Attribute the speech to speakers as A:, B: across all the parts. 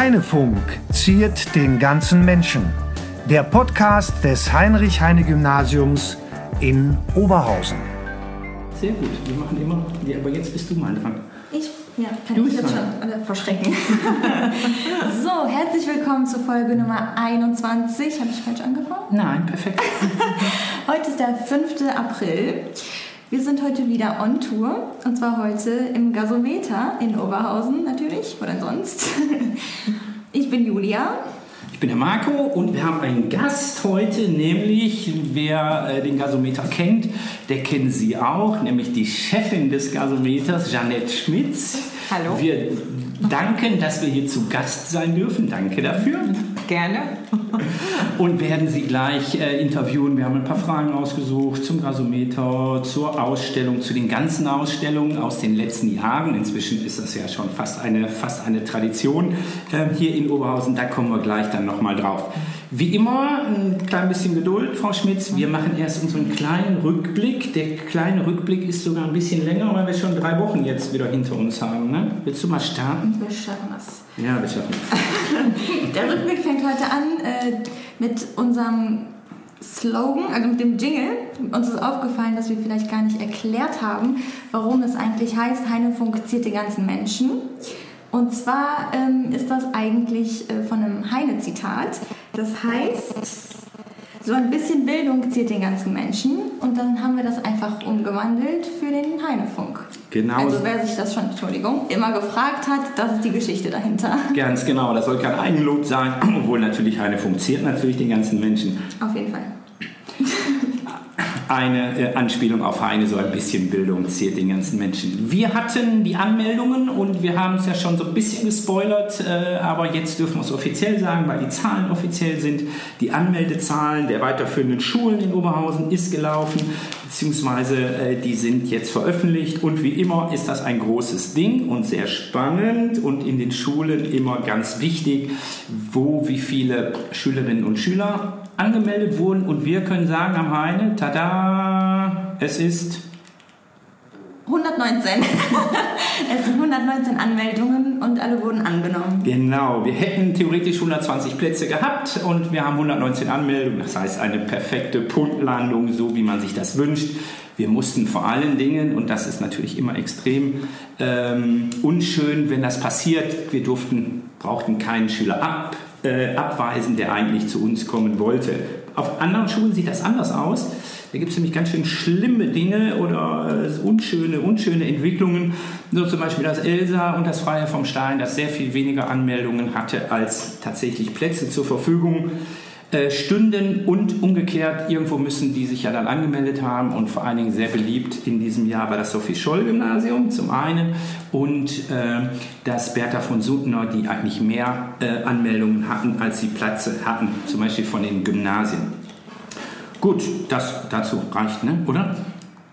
A: Heinefunk ziert den ganzen Menschen. Der Podcast des Heinrich-Heine-Gymnasiums in Oberhausen.
B: Sehr gut, wir machen immer. Ja, aber jetzt bist du mal dran.
C: Ich, ja, kann
B: Du
C: ich
B: bist
C: jetzt schon alle verschrecken. so, herzlich willkommen zur Folge Nummer 21. Habe ich falsch angefangen?
B: Nein, perfekt.
C: Heute ist der 5. April. Wir sind heute wieder on Tour und zwar heute im Gasometer in Oberhausen natürlich, wo denn sonst? Ich bin Julia.
B: Ich bin der Marco und wir haben einen Gast heute, nämlich wer äh, den Gasometer kennt, der kennt sie auch, nämlich die Chefin des Gasometers, Janette Schmitz.
C: Hallo.
B: Wir danken, dass wir hier zu Gast sein dürfen. Danke dafür.
C: Gerne.
B: Und werden Sie gleich äh, interviewen. Wir haben ein paar Fragen ausgesucht zum Gasometer, zur Ausstellung, zu den ganzen Ausstellungen aus den letzten Jahren. Inzwischen ist das ja schon fast eine, fast eine Tradition ähm, hier in Oberhausen. Da kommen wir gleich dann nochmal drauf. Wie immer, ein klein bisschen Geduld, Frau Schmitz. Wir machen erst unseren kleinen Rückblick. Der kleine Rückblick ist sogar ein bisschen länger, weil wir schon drei Wochen jetzt wieder hinter uns haben. Ne? Willst du mal starten?
C: Wir schaffen das.
B: Ja, wir schaffen es.
C: Der Rückblick fängt heute an äh, mit unserem Slogan, also mit dem Jingle. Uns ist aufgefallen, dass wir vielleicht gar nicht erklärt haben, warum es eigentlich heißt, Heinefunk ziert den ganzen Menschen. Und zwar ähm, ist das eigentlich äh, von einem Heine-Zitat. Das heißt, so ein bisschen Bildung ziert den ganzen Menschen. Und dann haben wir das einfach umgewandelt für den Heinefunk.
B: Genau.
C: Also wer sich das schon, Entschuldigung, immer gefragt hat, das ist die Geschichte dahinter.
B: Ganz genau, das soll kein Eigenlob sein, obwohl natürlich eine funktioniert natürlich den ganzen Menschen.
C: Auf jeden Fall.
B: Eine äh, Anspielung auf Heine, so ein bisschen Bildung ziert den ganzen Menschen. Wir hatten die Anmeldungen und wir haben es ja schon so ein bisschen gespoilert, äh, aber jetzt dürfen wir es offiziell sagen, weil die Zahlen offiziell sind. Die Anmeldezahlen der weiterführenden Schulen in Oberhausen ist gelaufen, beziehungsweise äh, die sind jetzt veröffentlicht und wie immer ist das ein großes Ding und sehr spannend und in den Schulen immer ganz wichtig, wo wie viele Schülerinnen und Schüler angemeldet wurden und wir können sagen am Heine, tada, es ist
C: 119. es sind 119 Anmeldungen und alle wurden angenommen.
B: genau, wir hätten theoretisch 120 Plätze gehabt und wir haben 119 Anmeldungen, das heißt eine perfekte Punktlandung, so wie man sich das wünscht. Wir mussten vor allen Dingen, und das ist natürlich immer extrem ähm, unschön, wenn das passiert, wir durften, brauchten keinen Schüler ab, äh, abweisen, der eigentlich zu uns kommen wollte. Auf anderen Schulen sieht das anders aus. Da gibt es nämlich ganz schön schlimme Dinge oder äh, unschöne, unschöne Entwicklungen. So zum Beispiel das Elsa und das Freie vom Stein, das sehr viel weniger Anmeldungen hatte als tatsächlich Plätze zur Verfügung äh, stünden und umgekehrt, irgendwo müssen die sich ja dann angemeldet haben und vor allen Dingen sehr beliebt in diesem Jahr war das Sophie-Scholl-Gymnasium zum einen und äh, das Bertha von Suttner, die eigentlich mehr äh, Anmeldungen hatten, als sie Plätze hatten, zum Beispiel von den Gymnasien. Gut, das dazu reicht, ne? oder?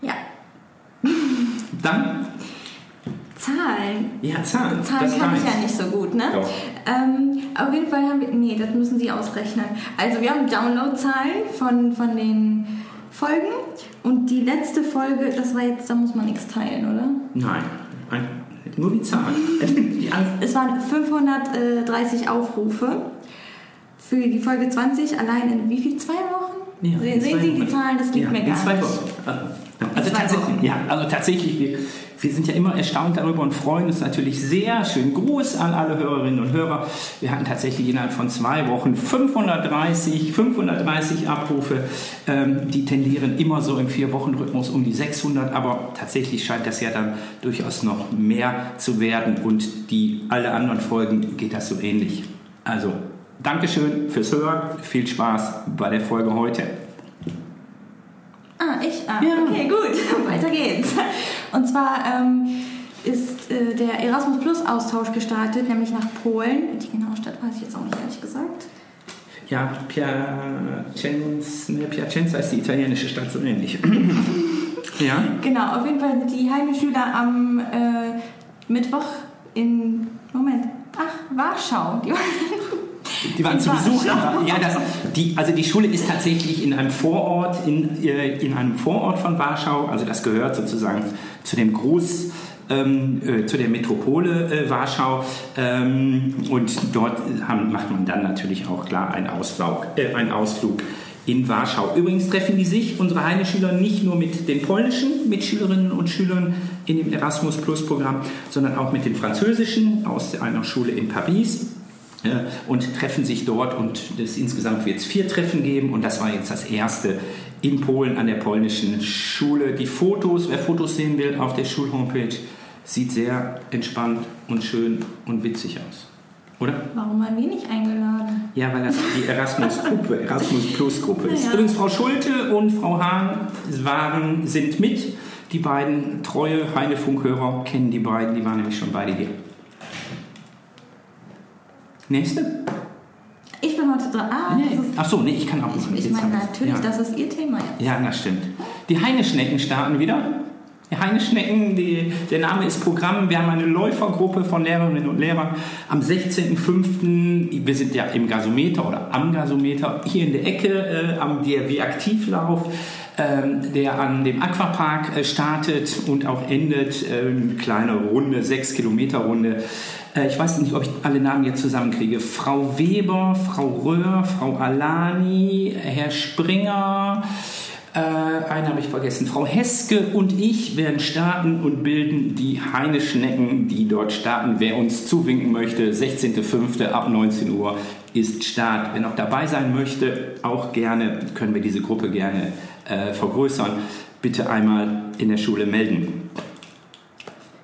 C: Ja.
B: Dann,
C: Zahlen.
B: ja, Zahlen.
C: Zahlen
B: das
C: kann ich ja nicht so gut, ne?
B: Doch.
C: Ähm, auf jeden Fall haben wir. Nee, das müssen Sie ausrechnen. Also, wir haben Downloadzahlen von, von den Folgen und die letzte Folge, das war jetzt, da muss man nichts teilen, oder?
B: Nein, ein, nur die Zahlen. Die
C: Es waren 530 Aufrufe für die Folge 20, allein in wie viel? Zwei Wochen?
B: Ja,
C: sehen
B: in
C: Sie die
B: Wochen.
C: Zahlen? Das liegt
B: ja,
C: mir
B: in
C: gar
B: zwei
C: nicht.
B: Also, tatsächlich, ja, also tatsächlich, wir, wir sind ja immer erstaunt darüber und freuen uns natürlich sehr. Schönen Gruß an alle Hörerinnen und Hörer. Wir hatten tatsächlich innerhalb von zwei Wochen 530, 530 Abrufe. Ähm, die tendieren immer so im Vier-Wochen-Rhythmus um die 600, aber tatsächlich scheint das ja dann durchaus noch mehr zu werden und die alle anderen Folgen geht das so ähnlich. Also Dankeschön fürs Hören. Viel Spaß bei der Folge heute.
C: Ah, ich? Ah,
B: Ja.
C: okay, gut. Weiter geht's. Und zwar ähm, ist äh, der Erasmus Plus Austausch gestartet, nämlich nach Polen. Die genaue Stadt weiß ich jetzt auch nicht, ehrlich gesagt.
B: Ja, Piacenza, ne, Piacenza ist die italienische Stadt so ähnlich. ja,
C: Genau, auf jeden Fall sind die Heimschüler am äh, Mittwoch in. Moment. Ach, Warschau. Die waren
B: zu Besuch. Ja, das, die, also die Schule ist tatsächlich in einem Vorort, in, äh, in einem Vorort von Warschau. Also das gehört sozusagen zu dem Groß ähm, äh, zu der Metropole äh, Warschau. Ähm, und dort haben, macht man dann natürlich auch klar einen, Auslaug, äh, einen Ausflug in Warschau. Übrigens treffen die sich, unsere Heine-Schüler, nicht nur mit den polnischen Mitschülerinnen und Schülern in dem Erasmus Plus Programm, sondern auch mit den französischen aus einer Schule in Paris äh, und treffen sich dort und das, insgesamt wird es vier Treffen geben und das war jetzt das erste in Polen an der polnischen Schule. Die Fotos, wer Fotos sehen will, auf der Schulhomepage, sieht sehr entspannt und schön und witzig aus. Oder?
C: Warum waren wir nicht eingeladen?
B: Ja, weil das die Erasmus-Gruppe, Erasmus Plus-Gruppe ist.
C: Ja.
B: Übrigens, Frau Schulte und Frau Hahn waren, sind mit. Die beiden treue Heine-Funkhörer kennen die beiden, die waren nämlich schon beide hier. Nächste?
C: Ich bin heute dran. Ah,
B: Nee. Ach so, nee, ich kann auch
C: ich, ich meine natürlich,
B: ja.
C: das ist Ihr Thema jetzt.
B: Ja, das stimmt. Die Heineschnecken starten wieder. Die Heineschnecken, die, der Name ist Programm. Wir haben eine Läufergruppe von Lehrerinnen und Lehrern am 16.05. Wir sind ja im Gasometer oder am Gasometer hier in der Ecke äh, am DRW-Aktivlauf, ähm, der an dem Aquapark äh, startet und auch endet. Äh, eine kleine Runde, 6 Kilometer Runde. Äh, ich weiß nicht, ob ich alle Namen jetzt zusammenkriege. Frau Weber, Frau Röhr, Frau Alani, Herr Springer. Äh, einen habe ich vergessen. Frau Heske und ich werden starten und bilden die Heineschnecken, die dort starten. Wer uns zuwinken möchte, 16.05. ab 19 Uhr ist Start. Wer noch dabei sein möchte, auch gerne, können wir diese Gruppe gerne äh, vergrößern. Bitte einmal in der Schule melden.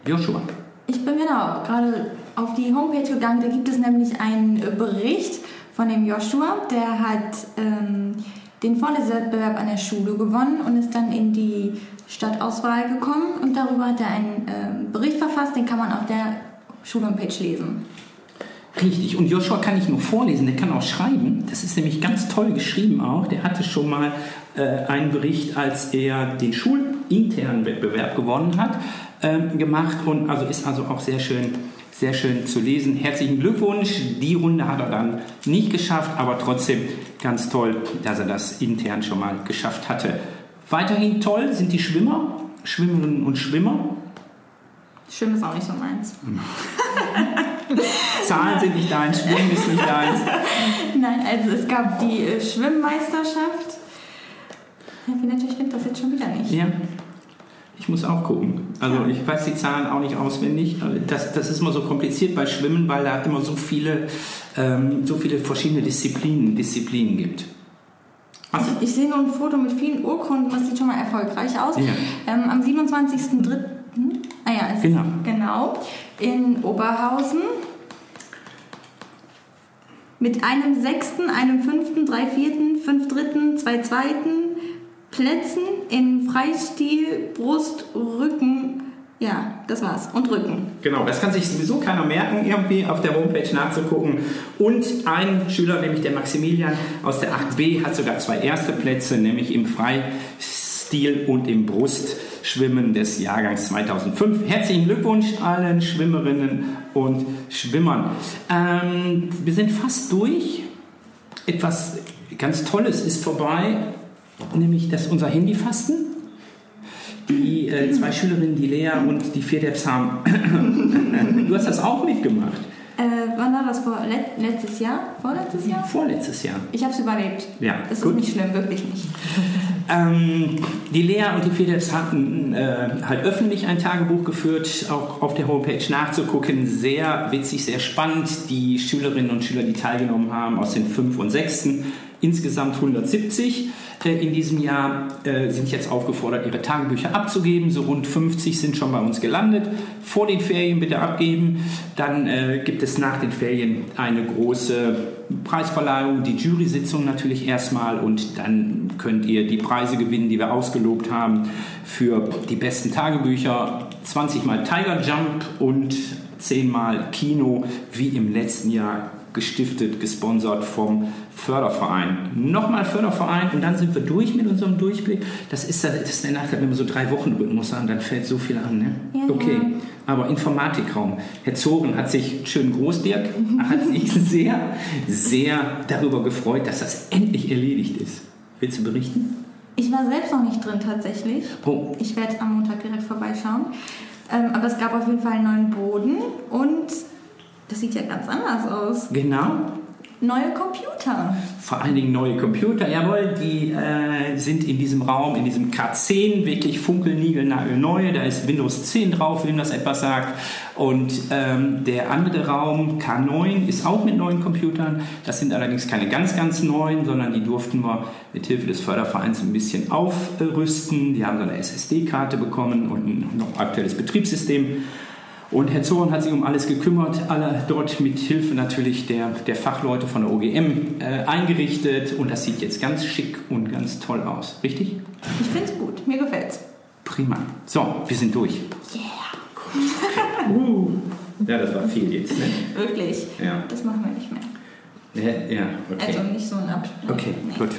B: Joshua.
C: Ich bin genau gerade auf die Homepage gegangen. Da gibt es nämlich einen äh, Bericht von dem Joshua. Der hat ähm, den Vorlesewettbewerb an der Schule gewonnen und ist dann in die Stadtauswahl gekommen. Und darüber hat er einen ähm, Bericht verfasst. Den kann man auf der Schulhomepage lesen.
B: Richtig. Und Joshua kann nicht nur vorlesen, der kann auch schreiben. Das ist nämlich ganz toll geschrieben auch. Der hatte schon mal äh, einen Bericht, als er den schulinternen Wettbewerb gewonnen hat, ähm, gemacht und also ist also auch sehr schön, sehr schön zu lesen. Herzlichen Glückwunsch. Die Runde hat er dann nicht geschafft, aber trotzdem ganz toll, dass er das intern schon mal geschafft hatte. Weiterhin toll sind die Schwimmer, Schwimmerinnen und Schwimmer.
C: Schwimmen ist auch nicht so meins.
B: Zahlen sind nicht deins, Schwimmen ist nicht deins.
C: Nein, also es gab die äh, Schwimmmeisterschaft. Ja, wie natürlich stimmt das jetzt schon wieder nicht.
B: Ja, ich muss auch gucken. Also ich weiß die Zahlen auch nicht auswendig. Das, das ist immer so kompliziert bei Schwimmen, weil da immer so viele, ähm, so viele verschiedene Disziplinen, Disziplinen gibt. Was?
C: Ich, ich sehe nur ein Foto mit vielen Urkunden, das sieht schon mal erfolgreich aus.
B: Ja.
C: Ähm, am 27.03. Ah ja,
B: Genau.
C: genau. In Oberhausen. Mit einem sechsten, einem fünften, drei vierten, fünf dritten, zwei zweiten Plätzen in Freistil, Brust, Rücken. Ja, das war's. Und Rücken.
B: Genau, das kann sich sowieso keiner merken, irgendwie auf der Homepage nachzugucken. Und ein Schüler, nämlich der Maximilian aus der 8b, hat sogar zwei erste Plätze, nämlich im Freistil und im Brustschwimmen des Jahrgangs 2005. Herzlichen Glückwunsch allen Schwimmerinnen und Schwimmern. Ähm, wir sind fast durch. Etwas ganz Tolles ist vorbei, nämlich das unser Handyfasten. Die äh, zwei Schülerinnen, die Lea und die Fedeps haben. du hast das auch mitgemacht.
C: Äh, wann war das? Vor let letztes Jahr? Vorletztes Jahr?
B: Vorletztes Jahr.
C: Ich habe es überlebt.
B: Ja,
C: Das
B: gut.
C: ist nicht schlimm, wirklich nicht.
B: Ähm, die Lea und die Fedeps hatten äh, halt öffentlich ein Tagebuch geführt, auch auf der Homepage nachzugucken. Sehr witzig, sehr spannend. Die Schülerinnen und Schüler, die teilgenommen haben, aus den 5. und 6. Insgesamt 170 äh, in diesem Jahr äh, sind jetzt aufgefordert, ihre Tagebücher abzugeben. So rund 50 sind schon bei uns gelandet. Vor den Ferien bitte abgeben. Dann äh, gibt es nach den Ferien eine große Preisverleihung, die Jury-Sitzung natürlich erstmal und dann könnt ihr die Preise gewinnen, die wir ausgelobt haben für die besten Tagebücher. 20 mal Tiger Jump und 10 mal Kino, wie im letzten Jahr gestiftet, gesponsert vom Förderverein. Nochmal Förderverein und dann sind wir durch mit unserem Durchblick. Das ist, das ist der Nachteil, wenn wir so drei Wochen Rhythmus haben, dann fällt so viel an. Ne?
C: Ja,
B: okay,
C: ja.
B: aber Informatikraum. Herr Zoren hat sich, schön groß Dirk, hat sich sehr, sehr darüber gefreut, dass das endlich erledigt ist. Willst du berichten?
C: Ich war selbst noch nicht drin tatsächlich.
B: Oh.
C: Ich werde am Montag direkt vorbeischauen. Ähm, aber es gab auf jeden Fall einen neuen Boden und das sieht ja ganz anders aus.
B: Genau.
C: Neue Computer.
B: Vor allen Dingen neue Computer, jawohl, die äh, sind in diesem Raum, in diesem K10 wirklich funkelnigelnagelneu. Da ist Windows 10 drauf, wem das etwas sagt. Und ähm, der andere Raum, K9, ist auch mit neuen Computern. Das sind allerdings keine ganz, ganz neuen, sondern die durften wir mit Hilfe des Fördervereins ein bisschen aufrüsten. Die haben so eine SSD-Karte bekommen und ein noch aktuelles Betriebssystem. Und Herr Zorn hat sich um alles gekümmert, alle dort mit Hilfe natürlich der, der Fachleute von der OGM äh, eingerichtet und das sieht jetzt ganz schick und ganz toll aus. Richtig?
C: Ich finde es gut, mir gefällt's.
B: Prima. So, wir sind durch.
C: Yeah.
B: Uh. Ja, das war viel jetzt, ne?
C: Wirklich?
B: Ja.
C: Das machen wir nicht mehr.
B: Ja, ja okay.
C: Also nicht so ein Abstand.
B: Okay,
C: nee.
B: gut.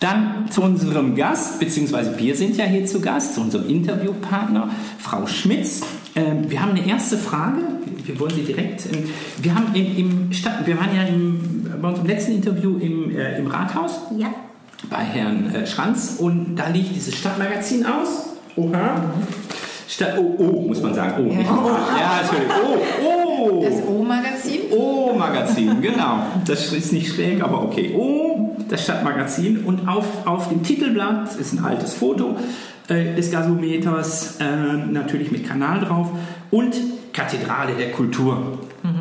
B: Dann zu unserem Gast, beziehungsweise wir sind ja hier zu Gast, zu unserem Interviewpartner, Frau Schmitz. Ähm, wir haben eine erste Frage. Wir wollen sie direkt. Ähm, wir haben im, im Stadt, wir waren ja im, bei unserem letzten Interview im, äh, im Rathaus
C: Ja.
B: bei Herrn äh, Schranz und da liegt dieses Stadtmagazin aus. Oha. Stadt, oh, oh, muss man sagen. Oh, nicht Oha. Ja, Entschuldigung. Oh, oh.
D: Das O-Magazin?
B: O-Magazin, genau. Das ist nicht schräg, aber okay. O, das Stadtmagazin. Und auf, auf dem Titelblatt ist ein altes Foto äh, des Gasometers, äh, natürlich mit Kanal drauf. Und Kathedrale der Kultur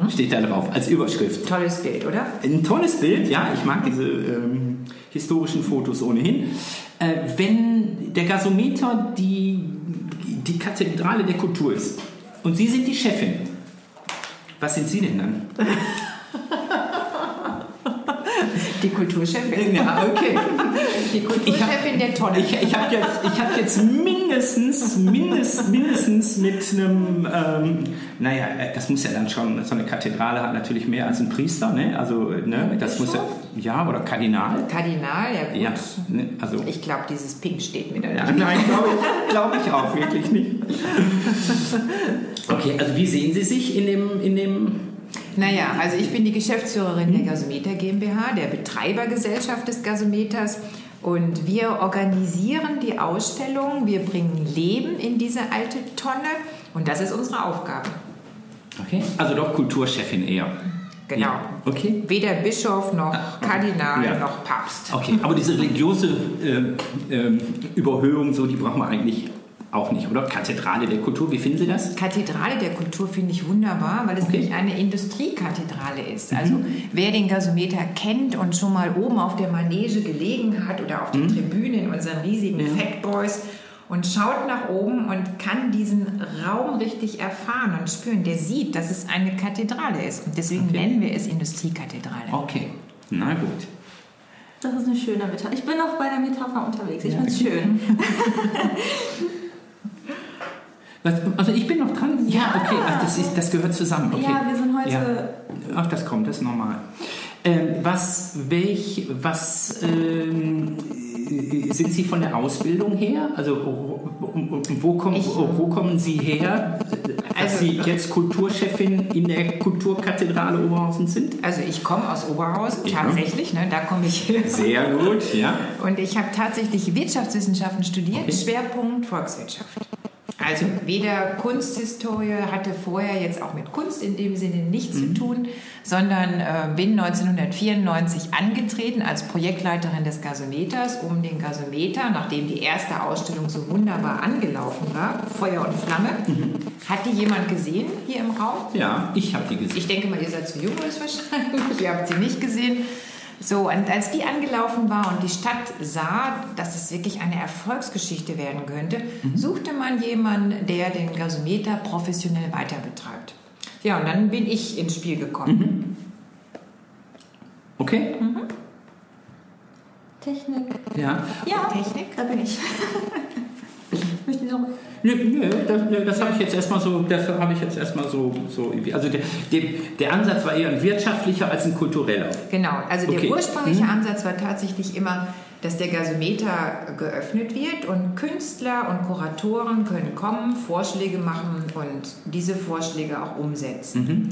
B: steht da drauf als Überschrift.
D: Tolles Bild, oder?
B: Ein tolles Bild, ja. Ich mag diese ähm, historischen Fotos ohnehin. Äh, wenn der Gasometer die, die Kathedrale der Kultur ist und Sie sind die Chefin, was sind Sie denn dann?
D: Die Kulturchefin.
B: Ja, okay.
D: Die Kulturchefin der Tonne.
B: Ich, ich habe jetzt, ich hab jetzt mindestens, mindest, mindestens mit einem, ähm, naja, das muss ja dann schon, so eine Kathedrale hat natürlich mehr als ein Priester, ne? Also, ne, das muss ja, ja, oder Kardinal.
D: Kardinal, ja gut.
B: Ja, ne, also.
D: Ich glaube, dieses Pink steht mir da
B: Ja,
D: nicht.
B: nein, glaube ich, glaub ich auch wirklich nicht. Okay, also wie sehen Sie sich in dem, in dem
D: Naja, also ich bin die Geschäftsführerin der Gasometer GmbH, der Betreibergesellschaft des Gasometers. Und wir organisieren die Ausstellung, wir bringen Leben in diese alte Tonne und das ist unsere Aufgabe.
B: Okay, also doch Kulturchefin eher.
D: Genau.
B: Ja, okay.
D: Weder Bischof noch Kardinal
B: Ja.
D: noch Papst.
B: Okay, aber diese religiöse ähm, ähm, Überhöhung, so, die brauchen wir eigentlich auch nicht, oder? Kathedrale der Kultur, wie finden Sie das?
D: Kathedrale der Kultur finde ich wunderbar, weil es
B: Okay.
D: nämlich eine Industriekathedrale ist. Also wer den Gasometer kennt und schon mal oben auf der Manege gelegen hat oder auf der Tribüne in unseren riesigen
B: Ja.
D: Fatboys und schaut nach oben und kann diesen Raum richtig erfahren und spüren, der sieht, dass es eine Kathedrale ist. Und deswegen
B: Okay.
D: nennen wir es Industriekathedrale.
B: Okay, na gut.
C: Das ist eine schöne Metapher. Ich bin auch bei der Metapher unterwegs. Ich
B: Ja.
C: finde es schön.
B: Was, also ich bin noch dran. Ja, okay, ach, das, ist, das gehört zusammen. Okay.
C: Ja, wir sind heute.
B: Ja. Ach, das kommt, das ist normal. Ähm, was, welch, was ähm, sind Sie von der Ausbildung her? Also wo, kommen,
D: Ich-
B: wo, kommen Sie her,
D: Also-
B: Sie jetzt Kulturchefin in der Kulturkathedrale Oberhausen sind?
D: Also ich komme aus Oberhausen,
B: Ja.
D: tatsächlich, ne, da komme ich her.
B: Sehr gut, ja.
D: Und ich habe tatsächlich Wirtschaftswissenschaften studiert,
B: Okay.
D: Schwerpunkt Volkswirtschaft. Also weder Kunsthistorie hatte vorher jetzt auch mit Kunst in dem Sinne nichts
B: Mhm.
D: zu tun, sondern äh, bin 1994 angetreten als Projektleiterin des Gasometers, um den Gasometer, nachdem die erste Ausstellung so wunderbar angelaufen war, Feuer und Flamme,
B: Mhm.
D: hat die jemand gesehen hier im Raum?
B: Ja, ich habe die gesehen.
D: Ich denke mal, ihr seid zu jung wahrscheinlich. ihr habt sie nicht gesehen. So, und als die angelaufen war und die Stadt sah, dass es wirklich eine Erfolgsgeschichte werden könnte, suchte man jemanden, der den Gasometer professionell weiter betreibt. Ja, und dann bin ich ins Spiel gekommen.
B: Okay?
C: Technik.
B: Ja.
C: Ja,
D: Technik?
C: da bin ich. Noch?
B: Nö, nö, das, das habe ich jetzt erstmal so, das habe ich jetzt erstmal so, so also der, der, der Ansatz war eher ein wirtschaftlicher als ein kultureller.
D: Genau, also der
B: Okay.
D: ursprüngliche
B: Mhm.
D: Ansatz war tatsächlich immer, dass der Gasometer geöffnet wird und Künstler und Kuratoren können kommen, Vorschläge machen und diese Vorschläge auch umsetzen.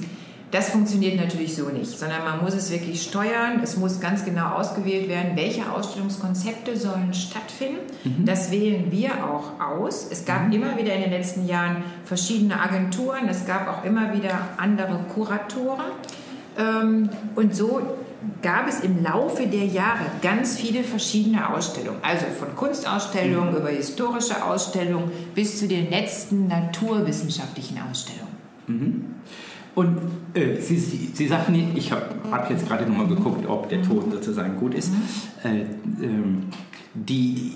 D: Das funktioniert natürlich so nicht, sondern man muss es wirklich steuern. Es muss ganz genau ausgewählt werden, welche Ausstellungskonzepte sollen stattfinden. Mhm. Das wählen wir auch aus. Es gab mhm. immer wieder in den letzten Jahren verschiedene Agenturen. Es gab auch immer wieder andere Kuratoren. Ähm, und so gab es im Laufe der Jahre ganz viele verschiedene Ausstellungen. Also von Kunstausstellungen mhm. über historische Ausstellungen bis zu den letzten naturwissenschaftlichen Ausstellungen.
B: Und äh, Sie, Sie, Sie sagten, ich habe hab jetzt gerade nochmal geguckt, ob der Ton sozusagen gut ist. Mhm. Äh, ähm, die,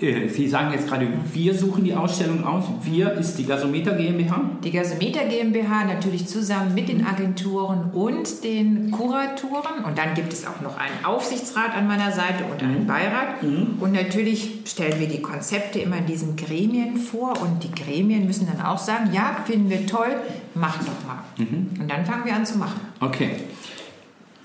B: äh, Sie sagen jetzt gerade, wir suchen die Ausstellung aus. Wir ist die Gasometer GmbH?
D: Die Gasometer GmbH natürlich zusammen mit den Agenturen und den Kuratoren. Und dann gibt es auch noch einen Aufsichtsrat an meiner Seite und einen mhm. Beirat. Mhm. Und natürlich stellen wir die Konzepte immer in diesen Gremien vor. Und die Gremien müssen dann auch sagen, ja, finden wir toll, macht doch mal. Mhm. Und dann fangen wir an zu machen.
B: Okay.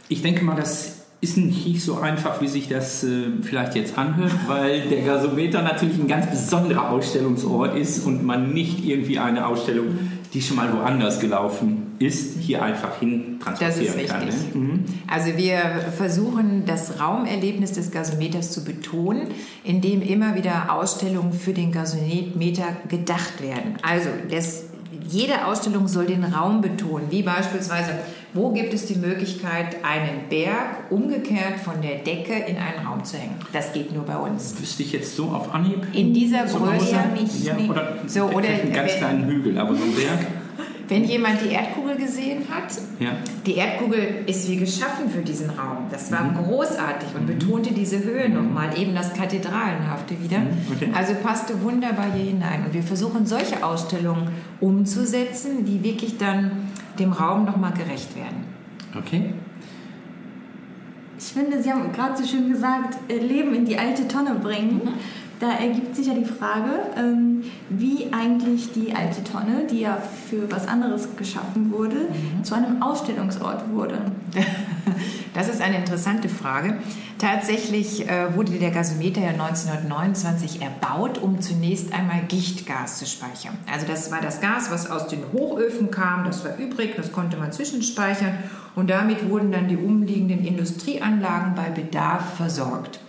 B: Ich denke mal, dass ist nicht so einfach, wie sich das äh, vielleicht jetzt anhört, weil der Gasometer natürlich ein ganz besonderer Ausstellungsort ist und man nicht irgendwie eine Ausstellung, die schon mal woanders gelaufen ist, hier einfach hin transportieren das ist kann. Ne?
D: Mhm. Also wir versuchen das Raumerlebnis des Gasometers zu betonen, indem immer wieder Ausstellungen für den Gasometer gedacht werden. Also das, jede Ausstellung soll den Raum betonen, wie beispielsweise wo gibt es die Möglichkeit, einen Berg umgekehrt von der Decke in einen Raum zu hängen? Das geht nur bei uns.
B: Wüsste ich jetzt so auf Anhieb?
D: In dieser Größe
B: nicht. Ja, oder so, oder einen ganz kleinen Hügel, aber so ein Berg.
D: Wenn jemand die Erdkugel gesehen hat, ja. die Erdkugel ist wie geschaffen für diesen Raum. Das war mhm. großartig und mhm. betonte diese Höhe mhm. nochmal, eben das Kathedralenhafte wieder. Mhm. Okay. Also passte wunderbar hier hinein. Und wir versuchen solche Ausstellungen umzusetzen, die wirklich dann dem Raum nochmal gerecht werden.
B: Okay.
C: Ich finde, Sie haben gerade so schön gesagt, äh, Leben in die alte Tonne bringen. Mhm. Da ergibt sich ja die Frage, ähm, wie eigentlich die alte Tonne, die ja für was anderes geschaffen wurde, mhm. zu einem Ausstellungsort wurde.
D: Das ist eine interessante Frage. Tatsächlich äh, wurde der Gasometer ja 1929 erbaut, um zunächst einmal Gichtgas zu speichern. Also das war das Gas, was aus den Hochöfen kam, das war übrig, das konnte man zwischenspeichern und damit wurden dann die umliegenden Industrieanlagen bei Bedarf versorgt.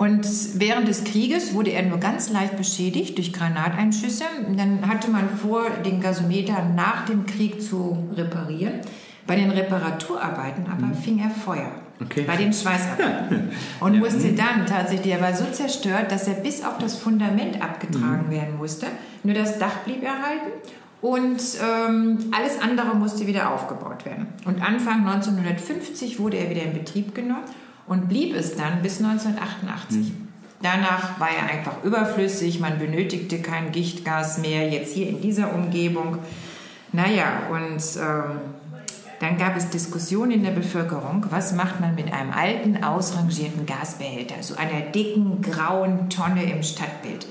D: Und während des Krieges wurde er nur ganz leicht beschädigt durch Granateinschüsse. Dann hatte man vor, den Gasometer nach dem Krieg zu reparieren. Bei den Reparaturarbeiten aber mhm. fing er Feuer. Okay. Bei den Schweißarbeiten. Und ja. musste dann tatsächlich, er war so zerstört, dass er bis auf das Fundament abgetragen mhm. werden musste. Nur das Dach blieb erhalten und ähm, alles andere musste wieder aufgebaut werden. Und Anfang 1950 wurde er wieder in Betrieb genommen und blieb es dann bis 1988. Mhm. Danach war er einfach überflüssig, man benötigte kein Gichtgas mehr, jetzt hier in dieser Umgebung. Naja, und ähm, dann gab es Diskussionen in der Bevölkerung, was macht man mit einem alten, ausrangierten Gasbehälter, so einer dicken, grauen Tonne im Stadtbild.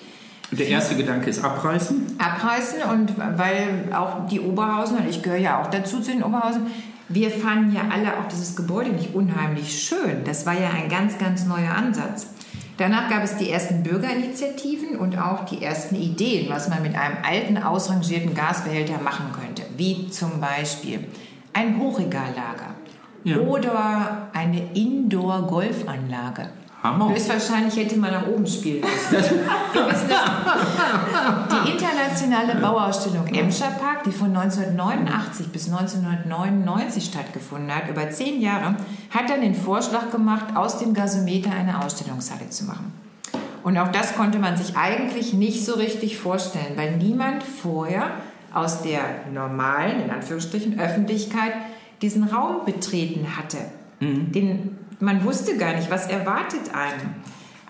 B: Der erste Gedanke ist abreißen?
D: Abreißen und weil auch die Oberhausen, und ich gehöre ja auch dazu zu den Oberhausen, wir fanden ja alle auch dieses Gebäude nicht unheimlich schön. Das war ja ein ganz, ganz neuer Ansatz. Danach gab es die ersten Bürgerinitiativen und auch die ersten Ideen, was man mit einem alten, ausrangierten Gasbehälter machen könnte. Wie zum Beispiel ein Hochregallager ja. oder eine Indoor-Golfanlage. Hammer. Höchstwahrscheinlich hätte man nach oben spielen müssen. die internationale Bauausstellung Emscher Park, die von 1989 bis 1999 stattgefunden hat, über zehn Jahre, hat dann den Vorschlag gemacht, aus dem Gasometer eine Ausstellungshalle zu machen. Und auch das konnte man sich eigentlich nicht so richtig vorstellen, weil niemand vorher aus der normalen, in Anführungsstrichen, Öffentlichkeit diesen Raum betreten hatte. Mhm. Den, man wusste gar nicht, was erwartet einen.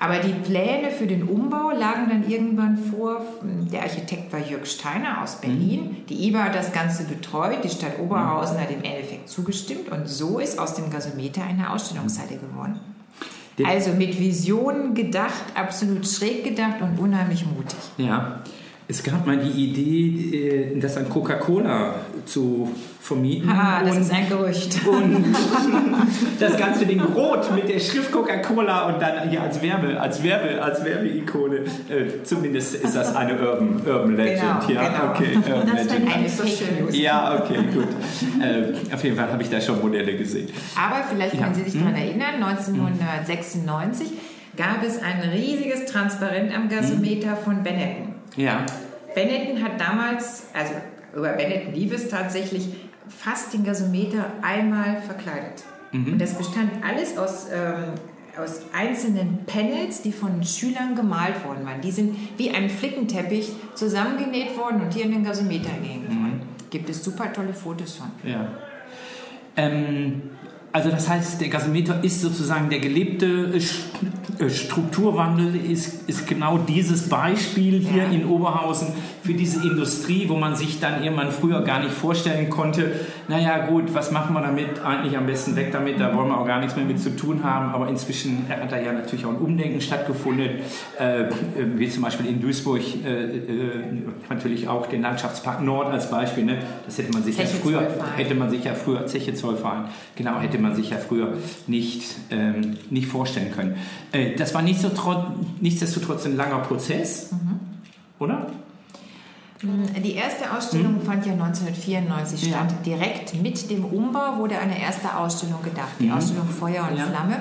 D: Aber die Pläne für den Umbau lagen dann irgendwann vor. Der Architekt war Jörg Steiner aus Berlin. Mhm. Die IBA hat das Ganze betreut. Die Stadt Oberhausen mhm. hat im Endeffekt zugestimmt. Und so ist aus dem Gasometer eine Ausstellungshalle geworden. Also mit Visionen gedacht, absolut schräg gedacht und unheimlich mutig.
B: Ja, Es gab mal die Idee, äh, das an Coca-Cola zu vermieten.
D: Ah, das und, ist ein Gerücht.
B: Und das ganze Ding rot mit der Schrift Coca-Cola und dann hier als Werbe, als Werbe, als Werbeikone. Äh, zumindest ist das eine Urban, Urban Legend.
D: Genau,
B: ja,
D: genau.
B: okay.
C: Urban das Legend.
D: Eine Fake News.
B: Ja, okay, gut. Äh, auf jeden Fall habe ich da schon Modelle gesehen.
D: Aber vielleicht können
B: Ja.
D: Sie sich
B: Hm.
D: daran erinnern, 1996 gab es ein riesiges Transparent am Gasometer von Benetton.
B: Ja.
D: Benetton hat damals, also über Benetton lief es tatsächlich, fast den Gasometer einmal verkleidet.
B: Mhm.
D: Und das bestand alles aus, ähm, aus einzelnen Panels, die von Schülern gemalt worden waren. Die sind wie ein Flickenteppich zusammengenäht worden und hier in den Gasometer gehängt
B: Mhm.
D: worden. Gibt es super tolle Fotos von.
B: Ja. Ähm, also das heißt, der Gasometer ist sozusagen der gelebte äh, äh, Strukturwandel, ist, ist genau dieses Beispiel hier
D: Ja.
B: in Oberhausen für diese Industrie, wo man sich dann irgendwann früher gar nicht vorstellen konnte, naja gut, was machen wir damit? Eigentlich am besten weg damit, da wollen wir auch gar nichts mehr mit zu tun haben. Aber inzwischen hat da ja natürlich auch ein Umdenken stattgefunden, äh, äh, wie zum Beispiel in Duisburg äh, äh, natürlich auch den Landschaftspark Nord als Beispiel. Ne? Das hätte man sich ja früher, hätte man sich ja früher, Zeche Zollverein, genau, hätte man sich ja früher nicht, ähm, nicht vorstellen können. Äh, das war nichtsdestotrotz, nichtsdestotrotz ein langer Prozess, oder?
D: Die erste Ausstellung fand ja 1994
B: Hm? Ja.
D: statt. Direkt mit dem Umbau wurde eine erste Ausstellung gedacht, die
B: Mhm.
D: Ausstellung Feuer und
B: Ja.
D: Flamme,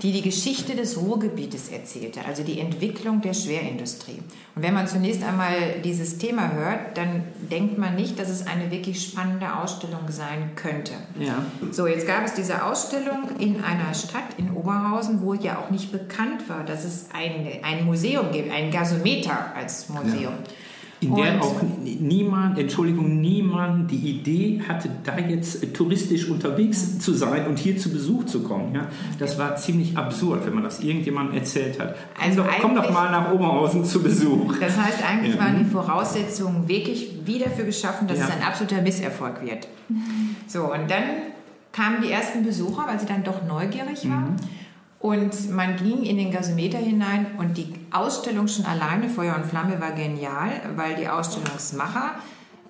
D: die die Geschichte des Ruhrgebietes erzählte, also die Entwicklung der Schwerindustrie. Und wenn man zunächst einmal dieses Thema hört, dann denkt man nicht, dass es eine wirklich spannende Ausstellung sein könnte.
B: Ja.
D: So, jetzt gab es diese Ausstellung in einer Stadt in Oberhausen, wo ja auch nicht bekannt war, dass es ein, ein Museum gibt, ein Gasometer als Museum.
B: In der
D: Und-
B: auch niemand, Entschuldigung, niemand die Idee hatte, da jetzt äh, touristisch unterwegs zu sein und hier zu Besuch zu kommen. Ja? Das war ziemlich absurd, wenn man das irgendjemandem erzählt hat. Komm,
D: Also
B: doch, komm doch mal nach Oberhausen zu Besuch.
D: Das heißt, eigentlich
B: Ja.
D: waren die Voraussetzungen wirklich wie dafür geschaffen, dass
B: Ja.
D: es ein absoluter Misserfolg wird. So, und dann kamen die ersten Besucher, weil sie dann doch neugierig waren. Und man ging in den Gasometer hinein und die Ausstellung schon alleine, Feuer und Flamme, war genial, weil die Ausstellungsmacher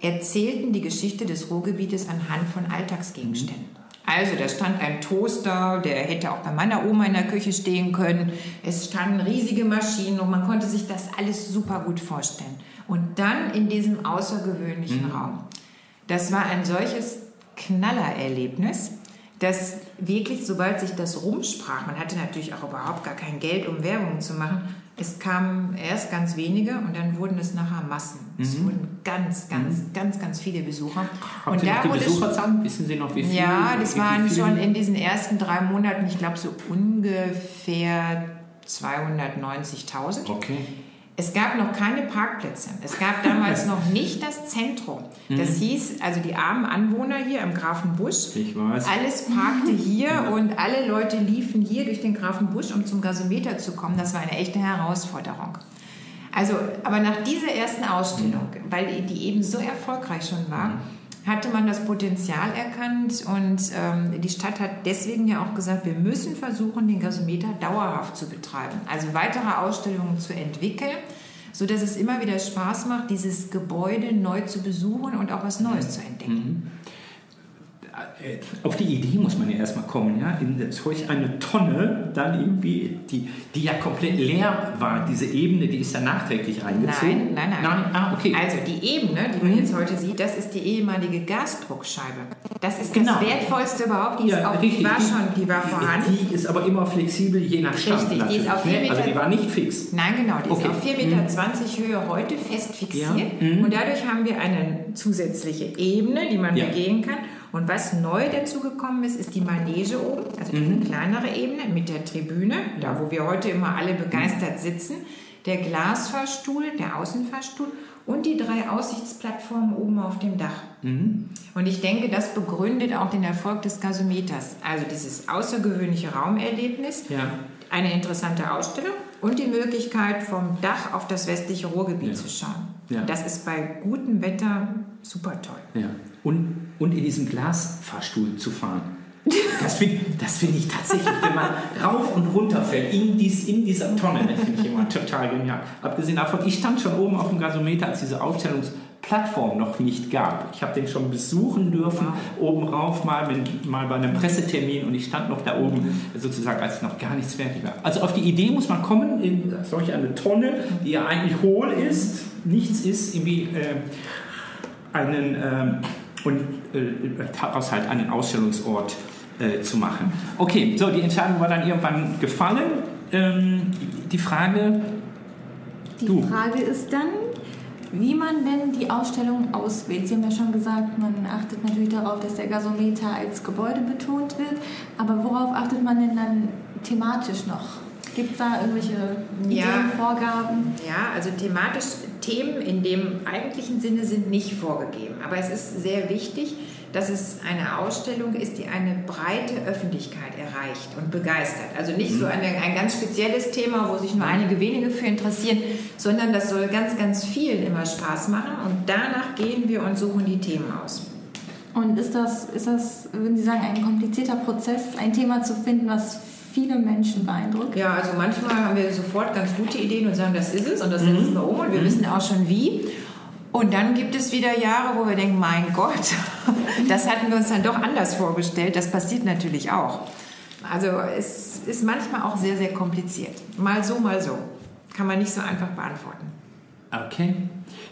D: erzählten die Geschichte des Ruhrgebietes anhand von Alltagsgegenständen. Also da stand ein Toaster, der hätte auch bei meiner Oma in der Küche stehen können. Es standen riesige Maschinen und man konnte sich das alles super gut vorstellen. Und dann in diesem außergewöhnlichen Raum. Das war ein solches Knallererlebnis, dass wirklich, sobald sich das rumsprach, man hatte natürlich auch überhaupt gar kein Geld, um Werbung zu machen, es kamen erst ganz wenige und dann wurden es nachher Massen. Es wurden ganz, ganz, ganz, ganz viele Besucher.
B: Habt
D: Und
B: noch
D: da
B: die
D: wurde
B: Besucherzahlen? Wissen Sie noch, wie viele?
D: ja, das waren schon in diesen ersten drei Monaten, ich glaube, so ungefähr 290.000.
B: Okay.
D: Es gab noch keine Parkplätze. Es gab damals noch nicht das Zentrum. Das hieß, also die armen Anwohner hier im Grafenbusch,
B: Ich weiß.
D: alles parkte hier und alle Leute liefen hier durch den Grafenbusch, um zum Gasometer zu kommen. Das war eine echte Herausforderung. Also, aber nach dieser ersten Ausstellung, weil die eben so erfolgreich schon war, hatte man das Potenzial erkannt und ähm, die Stadt hat deswegen ja auch gesagt, wir müssen versuchen, den Gasometer dauerhaft zu betreiben. Also weitere Ausstellungen zu entwickeln, sodass es immer wieder Spaß macht, dieses Gebäude neu zu besuchen und auch was Neues zu entdecken.
B: Äh, Auf die Idee muss man ja erstmal kommen, ja, in solch eine Tonne dann irgendwie, die, die ja komplett leer war, diese Ebene, die ist ja nachträglich eingezogen.
D: Nein, nein, nein.
B: Nein, ah, okay.
D: Also die Ebene, die man jetzt heute sieht, das ist die ehemalige Gasdruckscheibe. Das ist
B: Genau.
D: das Wertvollste überhaupt. Die, ist
B: ja,
D: auch,
B: richtig.
D: die war schon, die war vorhanden.
B: Die ist aber immer flexibel, je nach Stand.
D: Richtig, die ist
B: natürlich,
D: auf
B: ne?
D: vier
B: Also
D: Meter-
B: die war nicht fix.
D: Nein, genau, die
B: Okay.
D: ist auf 4,20 Meter Höhe heute fest fixiert.
B: Ja, mhm.
D: Und dadurch haben wir eine zusätzliche Ebene, die man
B: Ja.
D: begehen kann. Und was neu dazugekommen ist, ist die Manege oben, also
B: Mhm.
D: eine kleinere Ebene mit der Tribüne, da wo wir heute immer alle begeistert sitzen, der Glasfahrstuhl, der Außenfahrstuhl und die drei Aussichtsplattformen oben auf dem Dach.
B: Mhm.
D: Und ich denke, das begründet auch den Erfolg des Gasometers. Also dieses außergewöhnliche Raumerlebnis,
B: Ja.
D: eine interessante Ausstellung und die Möglichkeit, vom Dach auf das westliche Ruhrgebiet
B: Ja.
D: zu schauen.
B: Ja.
D: Das ist bei gutem Wetter super toll.
B: Ja. Und, und in diesem Glasfahrstuhl zu fahren. Das finde find ich tatsächlich, wenn man rauf und runter fällt in, dies, in dieser Tonne, das finde ich immer total genial. Abgesehen davon, ich stand schon oben auf dem Gasometer, als diese Ausstellungsplattform noch nicht gab. Ich habe den schon besuchen dürfen, wow. oben rauf mal, mit, mal bei einem Pressetermin und ich stand noch da oben, sozusagen, als noch gar nichts fertig war. Also auf die Idee muss man kommen, in solch eine Tonne, die ja eigentlich hohl ist, nichts ist, irgendwie äh, einen... Äh, und äh, daraus halt einen Ausstellungsort äh, zu machen. Okay, so die Entscheidung war dann irgendwann gefallen. Ähm, die Frage.
C: Die du. Frage ist dann, wie man denn die Ausstellung auswählt. Sie haben ja schon gesagt, man achtet natürlich darauf, dass der Gasometer als Gebäude betont wird. Aber worauf achtet man denn dann thematisch noch? Gibt es da irgendwelche Ideen, ja, Vorgaben?
D: Ja, also thematisch Themen in dem eigentlichen Sinne sind nicht vorgegeben. Aber es ist sehr wichtig, dass es eine Ausstellung ist, die eine breite Öffentlichkeit erreicht und begeistert. Also nicht so mhm. eine, ein ganz spezielles Thema, wo sich nur einige wenige für interessieren, sondern das soll ganz, ganz vielen immer Spaß machen. Und danach gehen wir und suchen die Themen aus.
C: Und ist das, ist das, würden Sie sagen, ein komplizierter Prozess, ein Thema zu finden, was viele Menschen beeindruckt?
D: Ja, also manchmal haben wir sofort ganz gute Ideen und sagen, das ist es und das mhm. setzen wir um und wir mhm. wissen auch schon wie. Und dann gibt es wieder Jahre, wo wir denken, mein Gott, das hatten wir uns dann doch anders vorgestellt. Das passiert natürlich auch. Also es ist manchmal auch sehr, sehr kompliziert. Mal so, mal so. Kann man nicht so einfach beantworten.
B: Okay.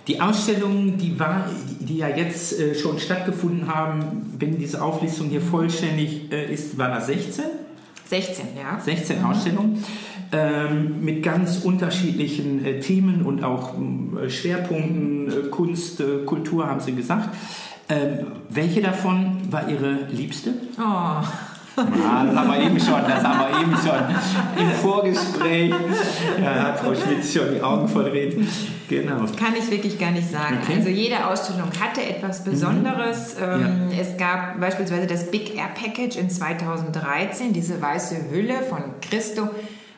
B: Die Ausstellungen, die, war, die ja jetzt äh, schon stattgefunden haben, wenn diese Auflistung hier vollständig äh, ist, war das 16?
D: 16, ja.
B: 16 mhm. Ausstellungen ähm, mit ganz unterschiedlichen äh, Themen und auch äh, Schwerpunkten, äh, Kunst, äh, Kultur, haben Sie gesagt. Ähm, welche davon war Ihre liebste?
D: Oh.
B: Ja, das haben wir eben schon, das haben wir eben schon im Vorgespräch. Ja, hat Frau Schmitz schon die Augen verdreht. Genau.
D: Kann ich wirklich gar nicht sagen. Okay. Also jede Ausstellung hatte etwas Besonderes. Mhm. Ähm, ja. Es gab beispielsweise das Big Air Package in 2013, diese weiße Hülle von Christo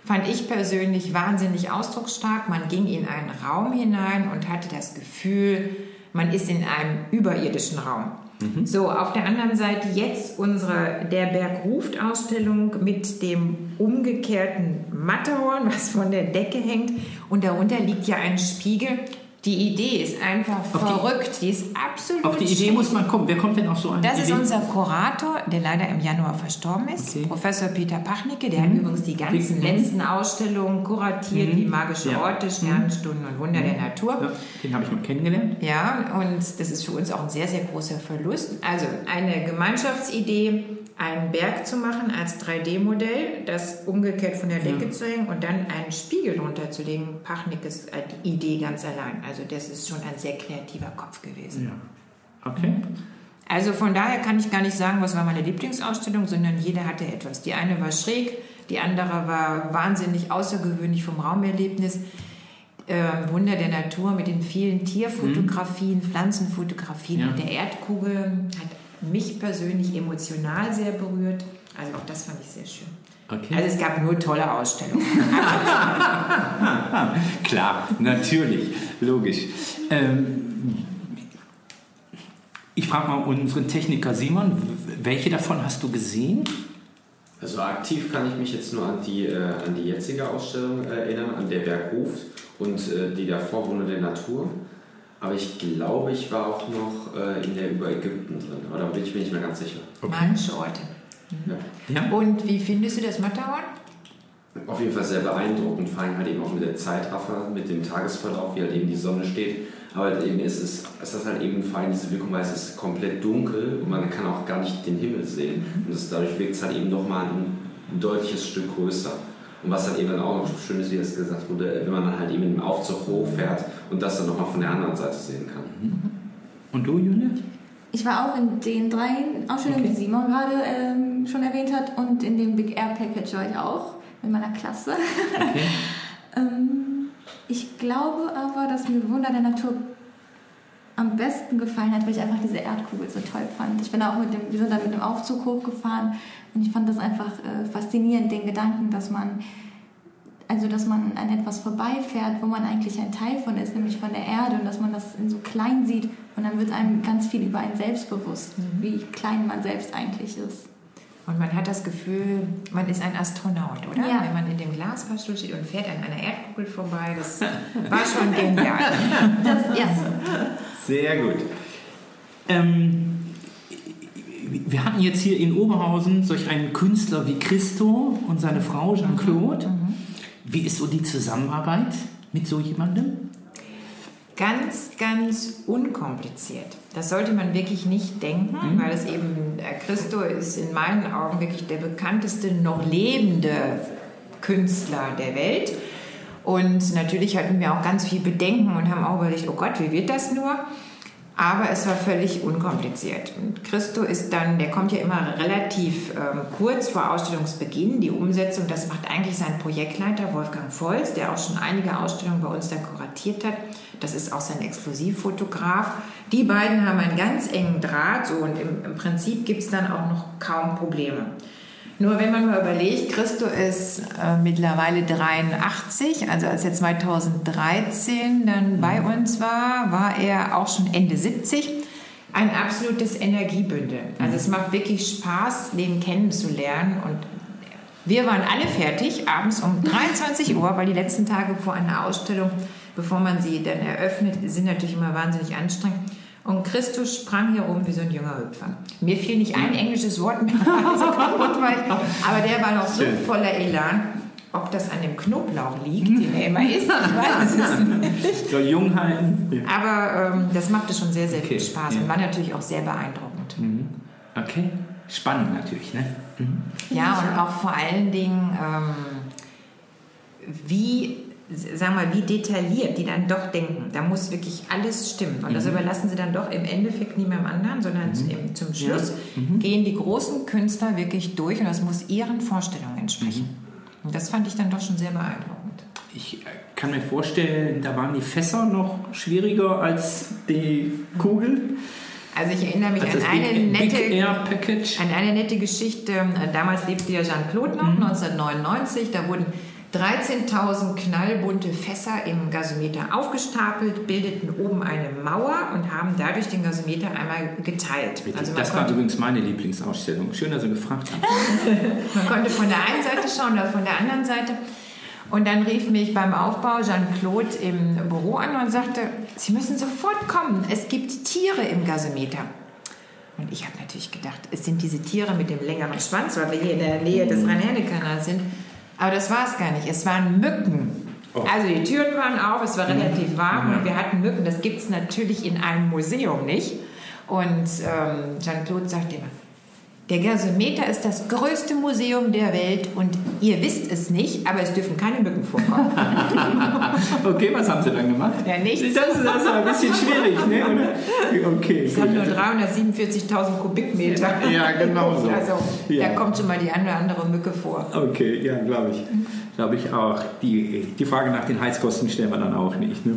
D: fand ich persönlich wahnsinnig ausdrucksstark. Man ging in einen Raum hinein und hatte das Gefühl, man ist in einem überirdischen Raum. Mhm. So, auf der anderen Seite jetzt unsere Der Berg ruft Ausstellung mit dem umgekehrten Matterhorn, was von der Decke hängt. Und darunter liegt ja ein Spiegel. Die Idee ist einfach auf verrückt, die, die, ist absolut.
B: Auf die Idee muss man kommen. Wer kommt denn auf so eine
D: das
B: Idee?
D: Das ist unser Kurator, der leider im Januar verstorben ist, okay. Professor Peter Pachnicke. Der mhm. hat übrigens die ganzen mhm. letzten Ausstellungen kuratiert, mhm. wie Magische ja. Orte, Sternenstunden und Wunder der mhm. Natur. Ja,
B: den habe ich mal kennengelernt.
D: Ja, und das ist für uns auch ein sehr, sehr großer Verlust. Also eine Gemeinschaftsidee, einen Berg zu machen als 3D-Modell, das umgekehrt von der Decke ja. zu hängen und dann einen Spiegel drunter zu legen. Pachnick ist die Idee ganz allein. Also das ist schon ein sehr kreativer Kopf gewesen.
B: Ja. Okay.
D: Also von daher kann ich gar nicht sagen, was war meine Lieblingsausstellung, sondern jeder hatte etwas. Die eine war schräg, die andere war wahnsinnig außergewöhnlich vom Raumerlebnis. Äh, Wunder der Natur mit den vielen Tierfotografien, mhm. Pflanzenfotografien ja. und der Erdkugel hat mich persönlich emotional sehr berührt. Also auch das fand ich sehr schön. Okay. Also es gab nur tolle Ausstellungen.
B: Klar, natürlich, logisch. Ähm, ich frage mal unseren Techniker Simon, welche davon hast du gesehen?
E: Also aktiv kann ich mich jetzt nur an die, äh, an die jetzige Ausstellung erinnern, an der Berg ruft und äh, die davor Wunder der Natur. Aber ich glaube, ich war auch noch äh, in der über Ägypten drin. Aber da bin ich mir nicht mehr ganz sicher.
D: Okay. Manche Orte. Mhm. Ja. ja. Und wie findest du das Matterhorn?
E: Auf jeden Fall sehr beeindruckend, vor allem halt eben auch mit der Zeitraffer, mit dem Tagesverlauf, wie halt eben die Sonne steht. Aber halt eben ist es, es hat halt eben vor allem diese Wirkung, weil es ist komplett dunkel und man kann auch gar nicht den Himmel sehen. Mhm. Und das, dadurch wirkt es halt eben nochmal ein, ein deutliches Stück größer. Und was halt eben dann auch noch schön ist, wie es gesagt wurde, wenn man dann halt eben im Aufzug hochfährt und das dann nochmal von der anderen Seite sehen kann. Mhm.
B: Und du, Julia?
C: Ich war auch in den drei Ausstellungen, okay. die Simon gerade ähm, schon erwähnt hat, und in dem Big Air Package war ich auch mit meiner Klasse. Okay. ähm, ich glaube aber, dass mir Wunder der Natur am besten gefallen hat, weil ich einfach diese Erdkugel so toll fand. Ich bin auch mit dem, wir sind da mit dem Aufzug hochgefahren und ich fand das einfach äh, faszinierend, den Gedanken, dass man also dass man an etwas vorbeifährt, wo man eigentlich ein Teil von ist, nämlich von der Erde und dass man das in so klein sieht und dann wird einem ganz viel über einen selbst bewusst, mhm. wie klein man selbst eigentlich ist.
D: Und man hat das Gefühl, man ist ein Astronaut, oder?
C: Ja.
D: Wenn man in dem Glasfahrstuhl steht und fährt an einer Erdkugel vorbei, das war schon genial.
C: Das, ja.
B: Sehr gut. Ähm, wir hatten jetzt hier in Oberhausen solch einen Künstler wie Christo und seine Frau Jean-Claude. Wie ist so die Zusammenarbeit mit so jemandem?
D: Ganz, ganz unkompliziert. Das sollte man wirklich nicht denken, weil es eben, äh, Christo ist in meinen Augen wirklich der bekannteste noch lebende Künstler der Welt. Und natürlich hatten wir auch ganz viel Bedenken und haben auch überlegt, oh Gott, wie wird das nur? Aber es war völlig unkompliziert. Und Christo ist dann, der kommt ja immer relativ ähm, kurz vor Ausstellungsbeginn. Die Umsetzung, das macht eigentlich sein Projektleiter Wolfgang Volz, der auch schon einige Ausstellungen bei uns dann kuratiert hat. Das ist auch sein Exklusivfotograf. Die beiden haben einen ganz engen Draht so, und im, im Prinzip gibt es dann auch noch kaum Probleme. Nur wenn man mal überlegt, Christo ist äh, mittlerweile 83, also als er 2013 dann bei uns war, war er auch schon Ende 70. Ein absolutes Energiebündel. Also es macht wirklich Spaß, den kennenzulernen und wir waren alle fertig, abends um 23 Uhr, weil die letzten Tage vor einer Ausstellung, bevor man sie dann eröffnet, sind natürlich immer wahnsinnig anstrengend. Und Christus sprang hier rum wie so ein junger Hüpfer. Mir fiel nicht ein englisches Wort mehr, also kaputt aber der war noch so voller Elan. Ob das an dem Knoblauch liegt, den er immer isst, ich weiß es nicht.
B: Soll jung halten?
D: Aber ähm, das machte schon sehr, sehr
B: Okay,
D: viel Spaß
B: ja.
D: und war natürlich auch sehr beeindruckend.
B: Okay. Spannend natürlich, ne? Mhm.
D: Ja, und auch vor allen Dingen, ähm, wie, sag mal, wie detailliert die dann doch denken. Da muss wirklich alles stimmen. Und das überlassen sie dann doch im Endeffekt niemandem anderen, sondern im, zum Schluss gehen die großen Künstler wirklich durch und das muss ihren Vorstellungen entsprechen. Und das fand ich dann doch schon sehr beeindruckend.
B: Ich kann mir vorstellen, da waren die Fässer noch schwieriger als die Kugel.
D: Also ich erinnere mich
B: Also
D: an eine
B: Big,
D: nette...
B: Big.
D: An eine nette Geschichte. Damals lebte ja Jean-Claude noch, 1999. Da wurden 13.000 knallbunte Fässer im Gasometer aufgestapelt, bildeten oben eine Mauer und haben dadurch den Gasometer einmal geteilt. Also
B: das war übrigens meine Lieblingsausstellung. Schön, dass Sie gefragt haben.
D: man konnte von der einen Seite schauen oder von der anderen Seite. Und dann rief mich beim Aufbau Jean-Claude im Büro an und sagte, Sie müssen sofort kommen, es gibt Tiere im Gasometer. Und ich habe natürlich gedacht, es sind diese Tiere mit dem längeren Schwanz, weil wir hier in der Nähe des Rhein-Herne-Kanals sind. Aber das war es gar nicht. Es waren Mücken.
B: Oh.
D: Also die Türen waren auf, es war relativ warm und wir hatten Mücken. Das gibt es natürlich in einem Museum nicht. Und ähm, Jean-Claude sagte immer, der Gasometer ist das größte Museum der Welt und ihr wisst es nicht, aber es dürfen keine Mücken vorkommen.
B: Okay, was haben Sie dann gemacht?
D: Ja, nichts.
B: Das, ist- aber ein bisschen schwierig, ne? Oder? Okay.
D: Es haben nur
B: gut.
D: 347.000 Kubikmeter.
B: Ja, genau so.
D: Also
B: Ja.
D: da kommt schon mal die eine oder andere Mücke vor.
B: Okay, ja, glaube ich. Glaube ich auch. Die, die Frage nach den Heizkosten stellen wir dann auch nicht. Ne?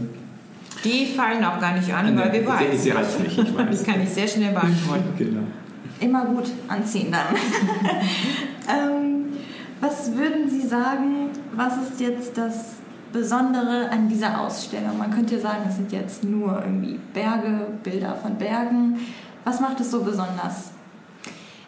D: Die fallen auch gar nicht an, weil wir weiß.
B: sie heißt nicht, ich weiß.
D: Das kann ich sehr schnell beantworten.
B: Genau.
C: Immer gut anziehen dann. ähm, was würden Sie sagen, was ist jetzt das Besondere an dieser Ausstellung? Man könnte ja sagen, es sind jetzt nur irgendwie Berge, Bilder von Bergen. Was macht es so besonders?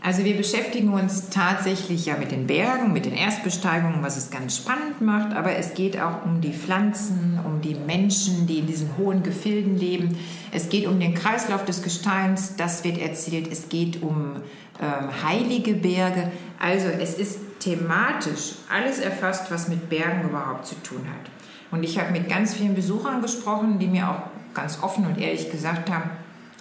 D: Also wir beschäftigen uns tatsächlich ja mit den Bergen, mit den Erstbesteigungen, was es ganz spannend macht, aber es geht auch um die Pflanzen, um die Menschen, die in diesen hohen Gefilden leben. Es geht um den Kreislauf des Gesteins, das wird erzählt. Es geht um ähm, heilige Berge. Also es ist thematisch alles erfasst, was mit Bergen überhaupt zu tun hat. Und ich habe mit ganz vielen Besuchern gesprochen, die mir auch ganz offen und ehrlich gesagt haben,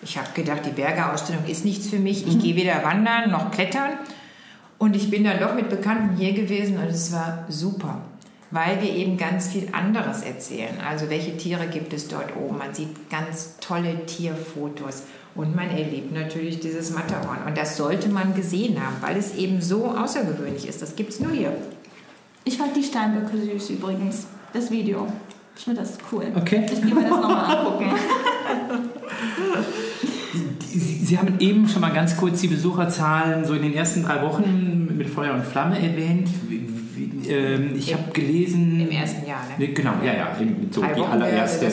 D: ich habe gedacht, die Bergeausstellung ist nichts für mich. Ich gehe weder wandern noch klettern. Und ich bin dann doch mit Bekannten hier gewesen und es war super, weil wir eben ganz viel anderes erzählen. Also welche Tiere gibt es dort oben? Man sieht ganz tolle Tierfotos und man erlebt natürlich dieses Matterhorn. Und das sollte man gesehen haben, weil es eben so außergewöhnlich ist. Das gibt es nur hier.
C: Ich fand die Steinböcke süß übrigens, das Video. Ich finde das cool.
B: Okay.
C: Ich gehe mir das nochmal angucken.
B: Sie, haben eben schon mal ganz kurz die Besucherzahlen so in den ersten drei Wochen mit Feuer und Flamme erwähnt. Ähm, ich habe gelesen.
D: Im ersten Jahr, ne?
B: Genau, ja, ja. So
D: Drei
B: die
D: Wochen
B: allererste.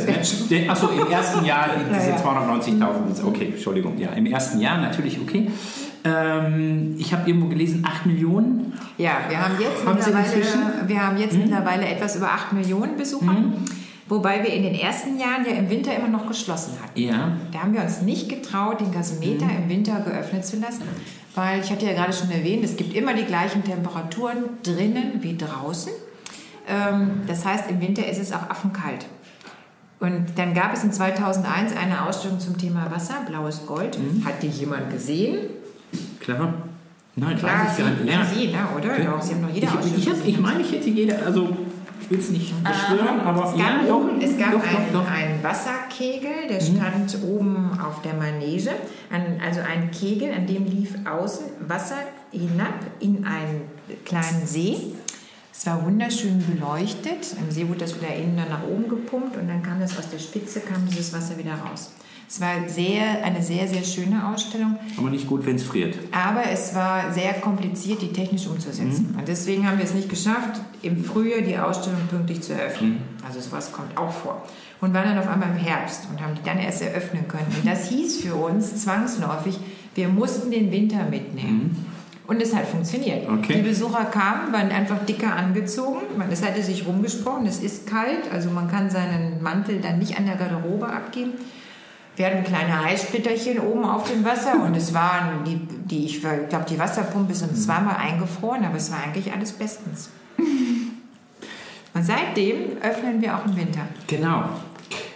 B: Ne? Achso, im ersten Jahr diese
D: Ja, ja.
B: 290.000. Okay, Entschuldigung. Ja, im ersten Jahr natürlich okay. Ähm, ich habe irgendwo gelesen, 8 Millionen.
D: Ja, wir haben jetzt
B: Haben
D: mittlerweile?
B: Hm?
D: wir haben jetzt mittlerweile etwas über 8 Millionen Besucher. Wobei wir in den ersten Jahren ja im Winter immer noch geschlossen hatten.
B: Ja.
D: Da haben wir uns nicht getraut, den Gasometer im Winter geöffnet zu lassen, weil ich hatte ja gerade schon erwähnt, es gibt immer die gleichen Temperaturen drinnen wie draußen. Ähm, Das heißt, im Winter ist es auch affenkalt. Und dann gab es in 2001 eine Ausstellung zum Thema Wasser, blaues Gold. Hat die jemand gesehen?
B: Klar. Nein,
D: Klar,
B: weiß ich
D: Sie,
B: gar nicht. Ja.
D: Sie, ne, oder? Doch, Sie haben noch jede
B: ich,
D: Ausstellung
B: ich, ich meine, ich hätte jeder, also ich will es nicht beschwören, aber
D: Es gab,
B: ja, doch,
D: es gab
B: doch,
D: einen,
B: doch,
D: einen Wasserkegel, der stand oben auf der Manege. Ein, also ein Kegel, an dem lief außen Wasser hinab in einen kleinen See. Es war wunderschön beleuchtet. Im See wurde das wieder innen dann nach oben gepumpt und dann kam das aus der Spitze, kam dieses Wasser wieder raus. Es war sehr, eine sehr, sehr schöne Ausstellung.
B: Aber nicht gut, wenn es friert.
D: Aber es war sehr kompliziert, die technisch umzusetzen. Und deswegen haben wir es nicht geschafft, im Frühjahr die Ausstellung pünktlich zu eröffnen. Also sowas kommt auch vor. Und waren dann auf einmal im Herbst und haben die dann erst eröffnen können. Und das hieß für uns zwangsläufig, wir mussten den Winter mitnehmen. Und es hat funktioniert.
B: Okay.
D: Die Besucher kamen, waren einfach dicker angezogen. Es hatte sich rumgesprochen, es ist kalt, also man kann seinen Mantel dann nicht an der Garderobe abgeben. Wir hatten kleine Eissplitterchen oben auf dem Wasser und es waren, die, die ich glaube, die Wasserpumpe ist uns zweimal eingefroren, aber es war eigentlich alles bestens. Und seitdem öffnen wir auch im Winter.
B: Genau.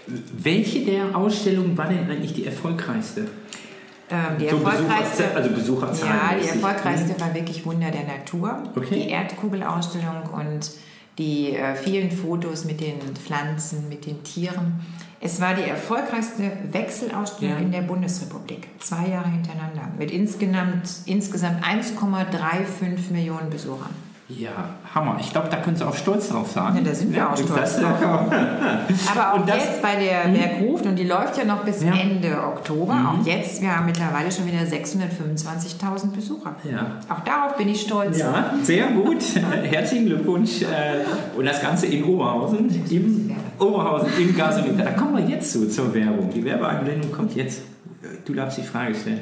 B: Welche der Ausstellungen war denn eigentlich die erfolgreichste?
D: Ähm, die
B: So
D: erfolgreichste,
B: Besucherzahl- also Besucherzahl
D: ja, die erfolgreichste war wirklich Wunder der Natur.
B: Okay.
D: Die Erdkugelausstellung und die äh, vielen Fotos mit den Pflanzen, mit den Tieren. Es war die erfolgreichste Wechselausstellung
B: Ja.
D: in der Bundesrepublik. Zwei Jahre hintereinander. Mit insgesamt, insgesamt 1,35 Millionen Besuchern.
B: Ja, Hammer. Ich glaube, da können Sie auch stolz drauf sein.
D: Ja, da sind wir auch
B: das-
D: stolz
B: ja,
D: drauf. Aber auch
B: Und das-
D: jetzt bei der Berg ruft und die läuft ja noch bis
B: Ja.
D: Ende Oktober. Auch jetzt, wir haben mittlerweile schon wieder 625.000 Besucher.
B: Ja.
D: Auch darauf bin ich stolz.
B: Ja, sehr gut. Herzlichen Glückwunsch. äh, Und das Ganze in Oberhausen, im Oberhausen, im Gasometer. Da kommen wir jetzt zu, zur Werbung. Die Werbeeinblendung kommt jetzt. Du darfst die Frage stellen.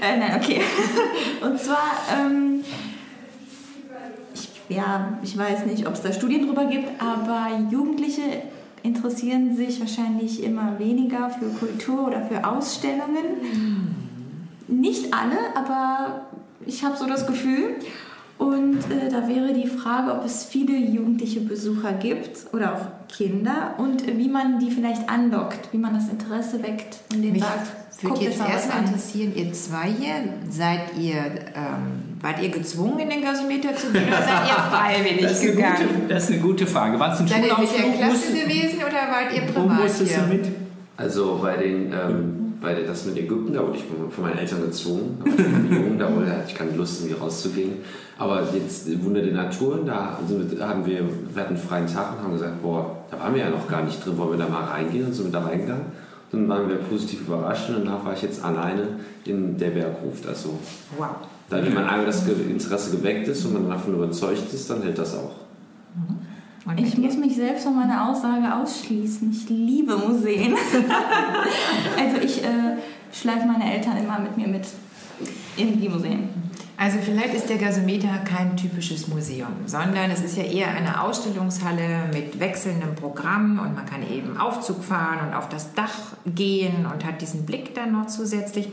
C: Äh, nein, okay. Und zwar, ähm, ja, ich weiß nicht, ob es da Studien drüber gibt, aber Jugendliche interessieren sich wahrscheinlich immer weniger für Kultur oder für Ausstellungen. Nicht alle, aber ich habe so das Gefühl. Und äh, da wäre die Frage, ob es viele jugendliche Besucher gibt oder auch Kinder und äh, wie man die vielleicht anlockt, wie man das Interesse weckt und denen
D: Mich
C: sagt,
D: würde jetzt erstmal interessieren, ihr zwei hier, seid ihr, ähm, wart ihr gezwungen in den Gasometer zu gehen oder seid ihr freiwillig
B: Das
D: gegangen?
B: gute, das ist eine gute Frage. War es ein
D: Seid ihr mit der? Klasse
B: Musst-
D: gewesen oder wart ihr
B: Wo
D: privat
B: musstest du
D: hier?
B: mit?
E: Also bei den, ähm, bei der, das mit Ägypten, da wurde ich von, meinen Eltern gezwungen. Da war ich noch jung, da wollte, hatte ich keine Lust, irgendwie rauszugehen. Aber jetzt Wunder der Natur, da haben wir, wir hatten einen freien Tag und haben gesagt, boah, da waren wir ja noch gar nicht drin, wollen wir da mal reingehen? Und sind wir da reingegangen. Dann waren wir positiv überrascht und danach war ich jetzt alleine in der Bergruf. Also,
D: Wow.
E: Da, wenn man einmal das Interesse geweckt ist und man davon überzeugt ist, dann hält das auch.
D: Und
C: Ich muss mich selbst von meiner Aussage ausschließen. Ich liebe Museen. also ich äh, schleife meine Eltern immer mit mir mit in die Museen.
D: Also vielleicht ist der Gasometer kein typisches Museum, sondern es ist ja eher eine Ausstellungshalle mit wechselndem Programm und man kann eben Aufzug fahren und auf das Dach gehen und hat diesen Blick dann noch zusätzlich.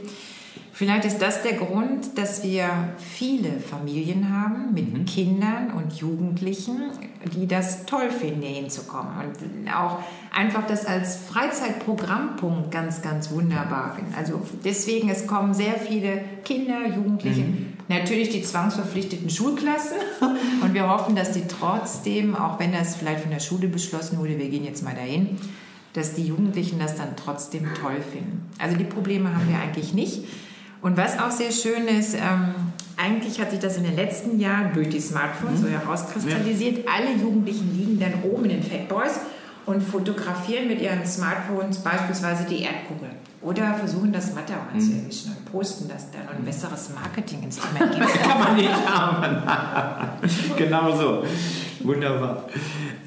D: Vielleicht ist das der Grund, dass wir viele Familien haben mit Kindern und Jugendlichen, die das toll finden, hier hinzukommen und auch einfach das als Freizeitprogrammpunkt ganz, ganz wunderbar finden. Also deswegen, es kommen sehr viele Kinder, Jugendliche, natürlich die zwangsverpflichteten Schulklassen und wir hoffen, dass die trotzdem, auch wenn das vielleicht von der Schule beschlossen wurde, wir gehen jetzt mal dahin, dass die Jugendlichen das dann trotzdem toll finden. Also die Probleme haben wir eigentlich nicht. Und was auch sehr schön ist, ähm, eigentlich hat sich das in den letzten Jahren durch die Smartphones so herauskristallisiert. Alle Jugendlichen liegen dann oben in den Fatboys und fotografieren mit ihren Smartphones beispielsweise die Erdkugel. Oder versuchen das Matterhorn
B: Mhm.
D: zu erwischen und posten das dann. Und ein besseres Marketinginstrument gibt
B: Kann man nicht haben. genau so. Wunderbar.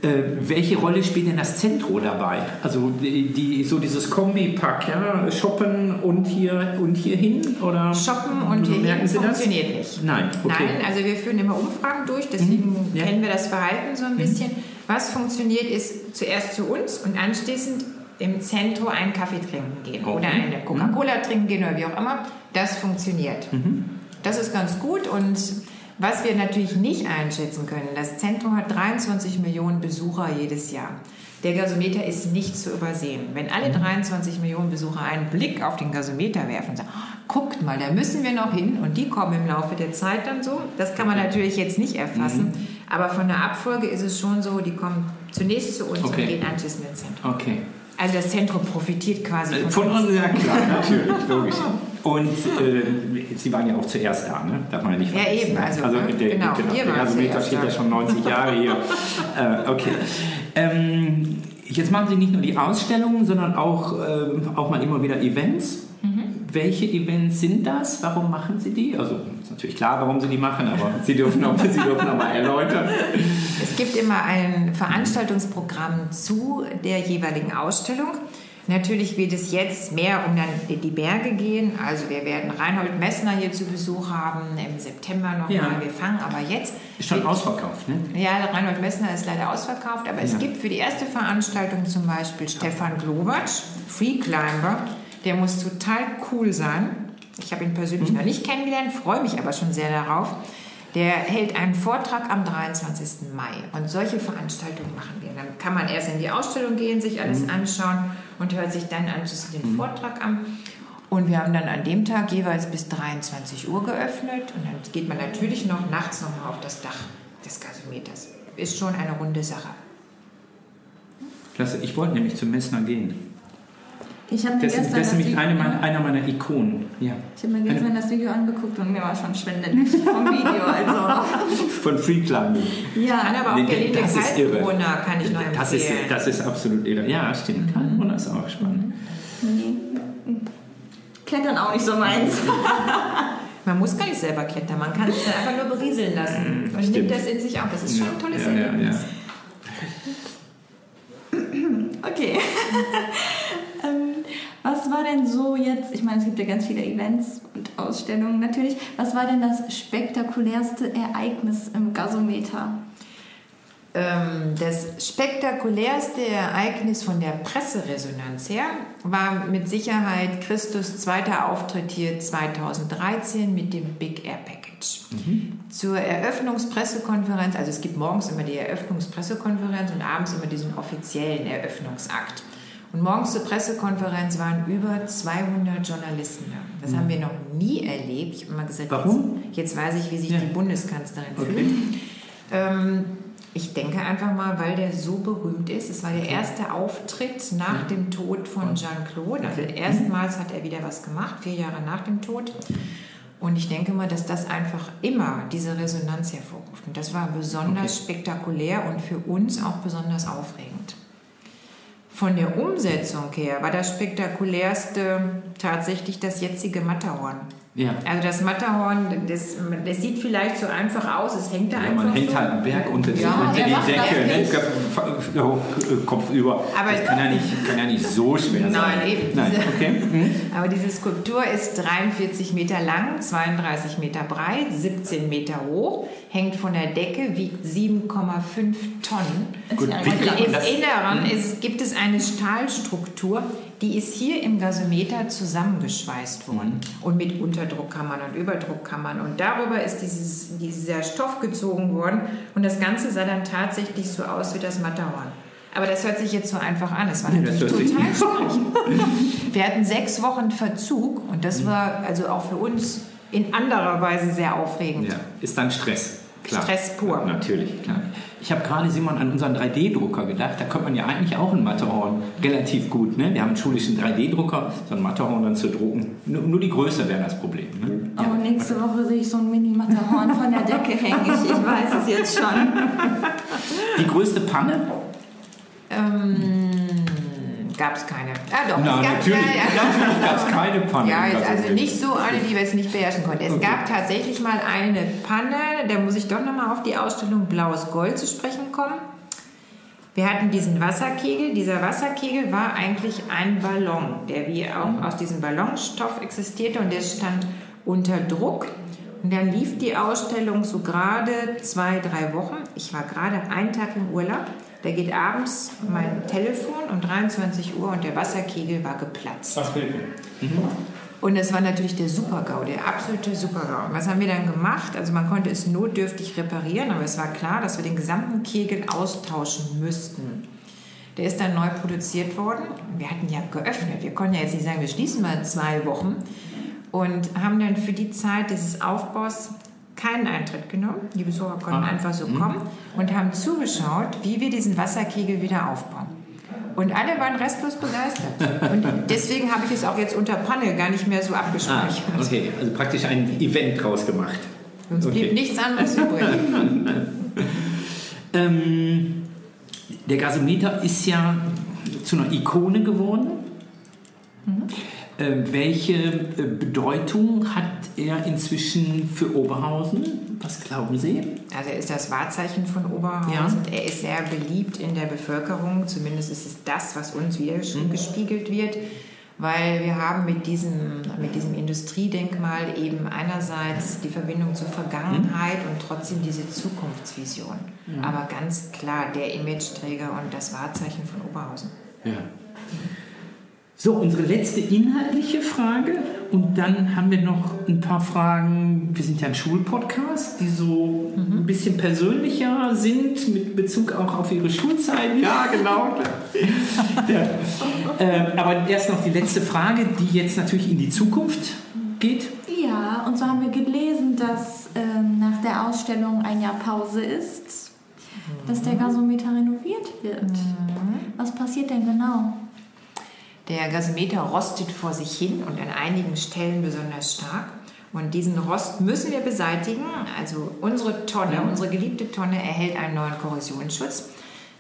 B: Äh, welche Rolle spielt denn das Zentro dabei? Also die, die, so dieses Kombipack, ja, shoppen und hier und hier hin oder
D: Shoppen und hier
B: merken Sie das?
D: funktioniert nicht.
B: Nein, okay.
D: Nein, also wir führen immer Umfragen durch, deswegen
B: Mhm, ja.
D: kennen wir das Verhalten so ein bisschen. Was funktioniert, ist zuerst zu uns und anschließend im Zentrum einen Kaffee trinken gehen
B: Okay.
D: oder eine Coca-Cola trinken gehen oder wie auch immer. Das funktioniert.
B: Mhm.
D: Das ist ganz gut und was wir natürlich nicht einschätzen können, das Zentrum hat 23 Millionen Besucher jedes Jahr. Der Gasometer ist nicht zu übersehen. Wenn alle
B: Mhm.
D: 23 Millionen Besucher einen Blick auf den Gasometer werfen und sagen, "Oh, guckt mal, da müssen wir noch hin und die kommen im Laufe der Zeit dann so, das kann man natürlich jetzt nicht erfassen,
B: Mhm.
D: aber von der Abfolge ist es schon so, die kommen zunächst zu uns
B: Okay.
D: und gehen anschließend ins Zentrum.
B: Okay.
D: Also das Zentrum profitiert quasi
B: Äh,
D: von,
B: Von
D: uns.
B: uns, ja klar, natürlich, logisch. Und äh, Sie waren ja auch zuerst da, ne? Darf man ja nicht
D: Ja,
B: vergessen,
D: eben,
B: ne?
D: also,
B: also
D: ne?
B: der,
D: Genau,
B: genau,
D: wir
B: Gasometer
D: zuerst
B: steht
D: da.
B: ja schon 90 Jahre hier. äh, okay. Ähm, jetzt machen Sie nicht nur die Ausstellungen, sondern auch, ähm, auch mal immer wieder Events.
D: Mhm.
B: Welche Events sind das? Warum machen Sie die? Also ist natürlich klar, warum Sie die machen, aber Sie dürfen auch, Sie dürfen auch mal erläutern.
D: Es gibt immer ein Veranstaltungsprogramm zu der jeweiligen Ausstellung. Natürlich wird es jetzt mehr um dann die Berge gehen. Also wir werden Reinhold Messner hier zu Besuch haben im September nochmal.
B: Ja.
D: Wir fangen aber jetzt.
B: Ist schon ausverkauft, ne?
D: Ja, Reinhold Messner ist leider ausverkauft, aber es
B: Ja.
D: gibt für die erste Veranstaltung zum Beispiel Stefan Glowacz, Free Climber. Der muss total cool sein. Ich habe ihn persönlich
B: Mhm.
D: noch nicht kennengelernt, freue mich aber schon sehr darauf. Der hält einen Vortrag am 23. Mai und solche Veranstaltungen machen wir. Dann kann man erst in die Ausstellung gehen, sich alles
B: Mhm.
D: anschauen und hört sich dann anschließend den Vortrag an. Und wir haben dann an dem Tag jeweils bis 23 Uhr geöffnet und dann geht man natürlich noch nachts noch mal auf das Dach des Gasometers. Ist schon eine runde Sache.
B: Klasse, ich wollte nämlich zum Messner gehen.
C: Ich habe mir
B: Das,
C: gestern
B: das ist nämlich eine meiner, einer meiner Ikonen. Ja.
C: Ich habe mir gestern das Video angeguckt und mir war schon schwindelig vom Video. Also
B: Von Free Climbing.
C: ja,
D: Kann aber auch
B: Nee, das ist irre.
D: Kann ich nur
B: Das ist,
D: empfehlen.
B: das ist absolut irre. Ja, stimmt. Kaltenbrunner ist auch spannend.
C: Klettern auch nicht so meins.
D: Man muss gar nicht selber klettern, man kann sich dann einfach nur berieseln lassen und
B: Mm, stimmt.
D: nimmt das in sich auf. Das ist schon ein tolles
B: ja, ja,
D: Erlebnis.
B: ja.
C: Okay. was war denn so jetzt, ich meine, es gibt ja ganz viele Events und Ausstellungen natürlich, was war denn das spektakulärste Ereignis im Gasometer?
D: Ähm, das spektakulärste Ereignis von der Presseresonanz her war mit Sicherheit Christus zweiter Auftritt hier 2013 mit dem Big Air Package. Zur Eröffnungspressekonferenz, also es gibt morgens immer die Eröffnungspressekonferenz und abends immer diesen offiziellen Eröffnungsakt. Und morgens zur Pressekonferenz waren über 200 Journalisten da. Das haben wir noch nie erlebt. Ich habe immer gesagt,
B: Warum?
D: Jetzt, jetzt weiß ich, wie sich
B: Ja.
D: die Bundeskanzlerin
B: Okay.
D: fühlt. Ähm, ich denke einfach mal, weil der so berühmt ist. Es war der erste Auftritt nach dem Tod von Jean-Claude. Also
B: Okay.
D: erstmals hat er wieder was gemacht, vier Jahre nach dem Tod. Und ich denke mal, dass das einfach immer diese Resonanz hervorruft. Und das war besonders spektakulär und für uns auch besonders aufregend. Von der Umsetzung her war das spektakulärste tatsächlich das jetzige Matterhorn.
B: Ja.
D: Also das Matterhorn, das, das sieht vielleicht so einfach aus, es hängt da
B: Ja,
D: einfach
B: man hängt
D: so.
B: halt einen Berg unter, die-
D: Ja,
B: unter
C: er
B: die Decke, ne?
C: nicht.
B: Kopf- über.
D: Aber-
B: das kann ja, nicht, kann ja nicht so schwer sein.
D: Nein, eben.
B: Nein, okay. Hm?
D: Aber diese Skulptur ist 43 Meter lang, 32 Meter breit, 17 Meter hoch, hängt von der Decke, wiegt 7,5 Tonnen.
B: Gut, man
D: Im Inneren ist, gibt es eine Stahlstruktur, die ist hier im Gasometer zusammengeschweißt worden. Und mit Unterdruckkammern und Überdruckkammern. Und darüber ist dieses, dieser Stoff gezogen worden. Und das Ganze sah dann tatsächlich so aus wie das Matterhorn. Aber das hört sich jetzt so einfach an. Es war
B: das
D: natürlich
B: sich-
D: total schwierig. Wir hatten sechs Wochen Verzug und das war also auch für uns in anderer Weise sehr aufregend.
B: Ja, ist dann Stress. Klar.
D: Stress pur.
B: Natürlich, klar. Ich habe gerade, Simon, an unseren 3D-Drucker gedacht. Da könnte man ja eigentlich auch ein Matterhorn relativ gut. Ne? Wir haben einen schulischen 3D-Drucker, so ein Matterhorn dann zu drucken. Nur, nur die Größe wäre das Problem. Ne?
C: Oh, nächste Woche sehe ich so ein Mini-Matterhorn von der Decke hängen. Ich, ich weiß es jetzt schon.
B: Die größte Panne?
D: Ähm, gab es keine. Ah, doch.
B: Na,
D: es gab,
B: natürlich,
D: Ja, ja.
B: natürlich gab es keine Panne.
D: Ja, also nicht so eine, die wir jetzt nicht beherrschen konnten. Es
B: Okay.
D: gab tatsächlich mal eine Panne, da muss ich doch nochmal auf die Ausstellung Blaues Gold zu sprechen kommen. Wir hatten diesen Wasserkegel. Dieser Wasserkegel war eigentlich ein Ballon, der wie auch aus diesem Ballonstoff existierte und der stand unter Druck. Und dann lief die Ausstellung so gerade zwei, drei Wochen. Ich war gerade einen Tag im Urlaub. Da geht abends mein Telefon um 23 Uhr und der Wasserkegel war geplatzt.
B: Ach, Hilfe.
D: Und es war natürlich der Super-GAU, der absolute Super-GAU. Und Was haben wir dann gemacht? Also man konnte es notdürftig reparieren, aber es war klar, dass wir den gesamten Kegel austauschen müssten. Der ist dann neu produziert worden. Wir hatten ja geöffnet. Wir konnten ja jetzt nicht sagen, wir schließen mal zwei Wochen. Und haben dann für die Zeit dieses Aufbaus keinen Eintritt genommen. Die Besucher konnten
B: Ah.
D: einfach so kommen und haben zugeschaut, wie wir diesen Wasserkegel wieder aufbauen. Und alle waren restlos begeistert. Und deswegen habe ich es auch jetzt unter Panne gar nicht mehr so
B: Ah,
D: abgespeichert.
B: okay, also praktisch ein Event draus gemacht.
D: Uns blieb
B: Okay.
D: nichts anderes übrig.
B: Ähm, der Gasometer ist ja zu einer Ikone geworden. Äh, welche äh, Bedeutung hat er inzwischen für Oberhausen? Was glauben Sie?
D: Also er ist das Wahrzeichen von Oberhausen. Er ist sehr beliebt in der Bevölkerung. Zumindest ist es das, was uns wieder gespiegelt wird. Weil wir haben mit diesem, mit diesem Industriedenkmal eben einerseits die Verbindung zur Vergangenheit und trotzdem diese Zukunftsvision. Aber ganz klar der Imageträger und das Wahrzeichen von Oberhausen.
B: Ja. So, unsere letzte inhaltliche Frage. Und dann haben wir noch ein paar Fragen. Wir sind ja ein Schulpodcast, die so ein bisschen persönlicher sind, mit Bezug auch auf Ihre Schulzeit. Ja, genau. ja. Ähm, aber erst noch die letzte Frage, die jetzt natürlich in die Zukunft geht.
C: Ja, und so haben wir gelesen, dass ähm, nach der Ausstellung ein Jahr Pause ist, dass der Gasometer renoviert wird. Was passiert denn genau?
D: Der Gasometer rostet vor sich hin und an einigen Stellen besonders stark. Und diesen Rost müssen wir beseitigen. Also unsere Tonne, unsere geliebte Tonne erhält einen neuen Korrosionsschutz.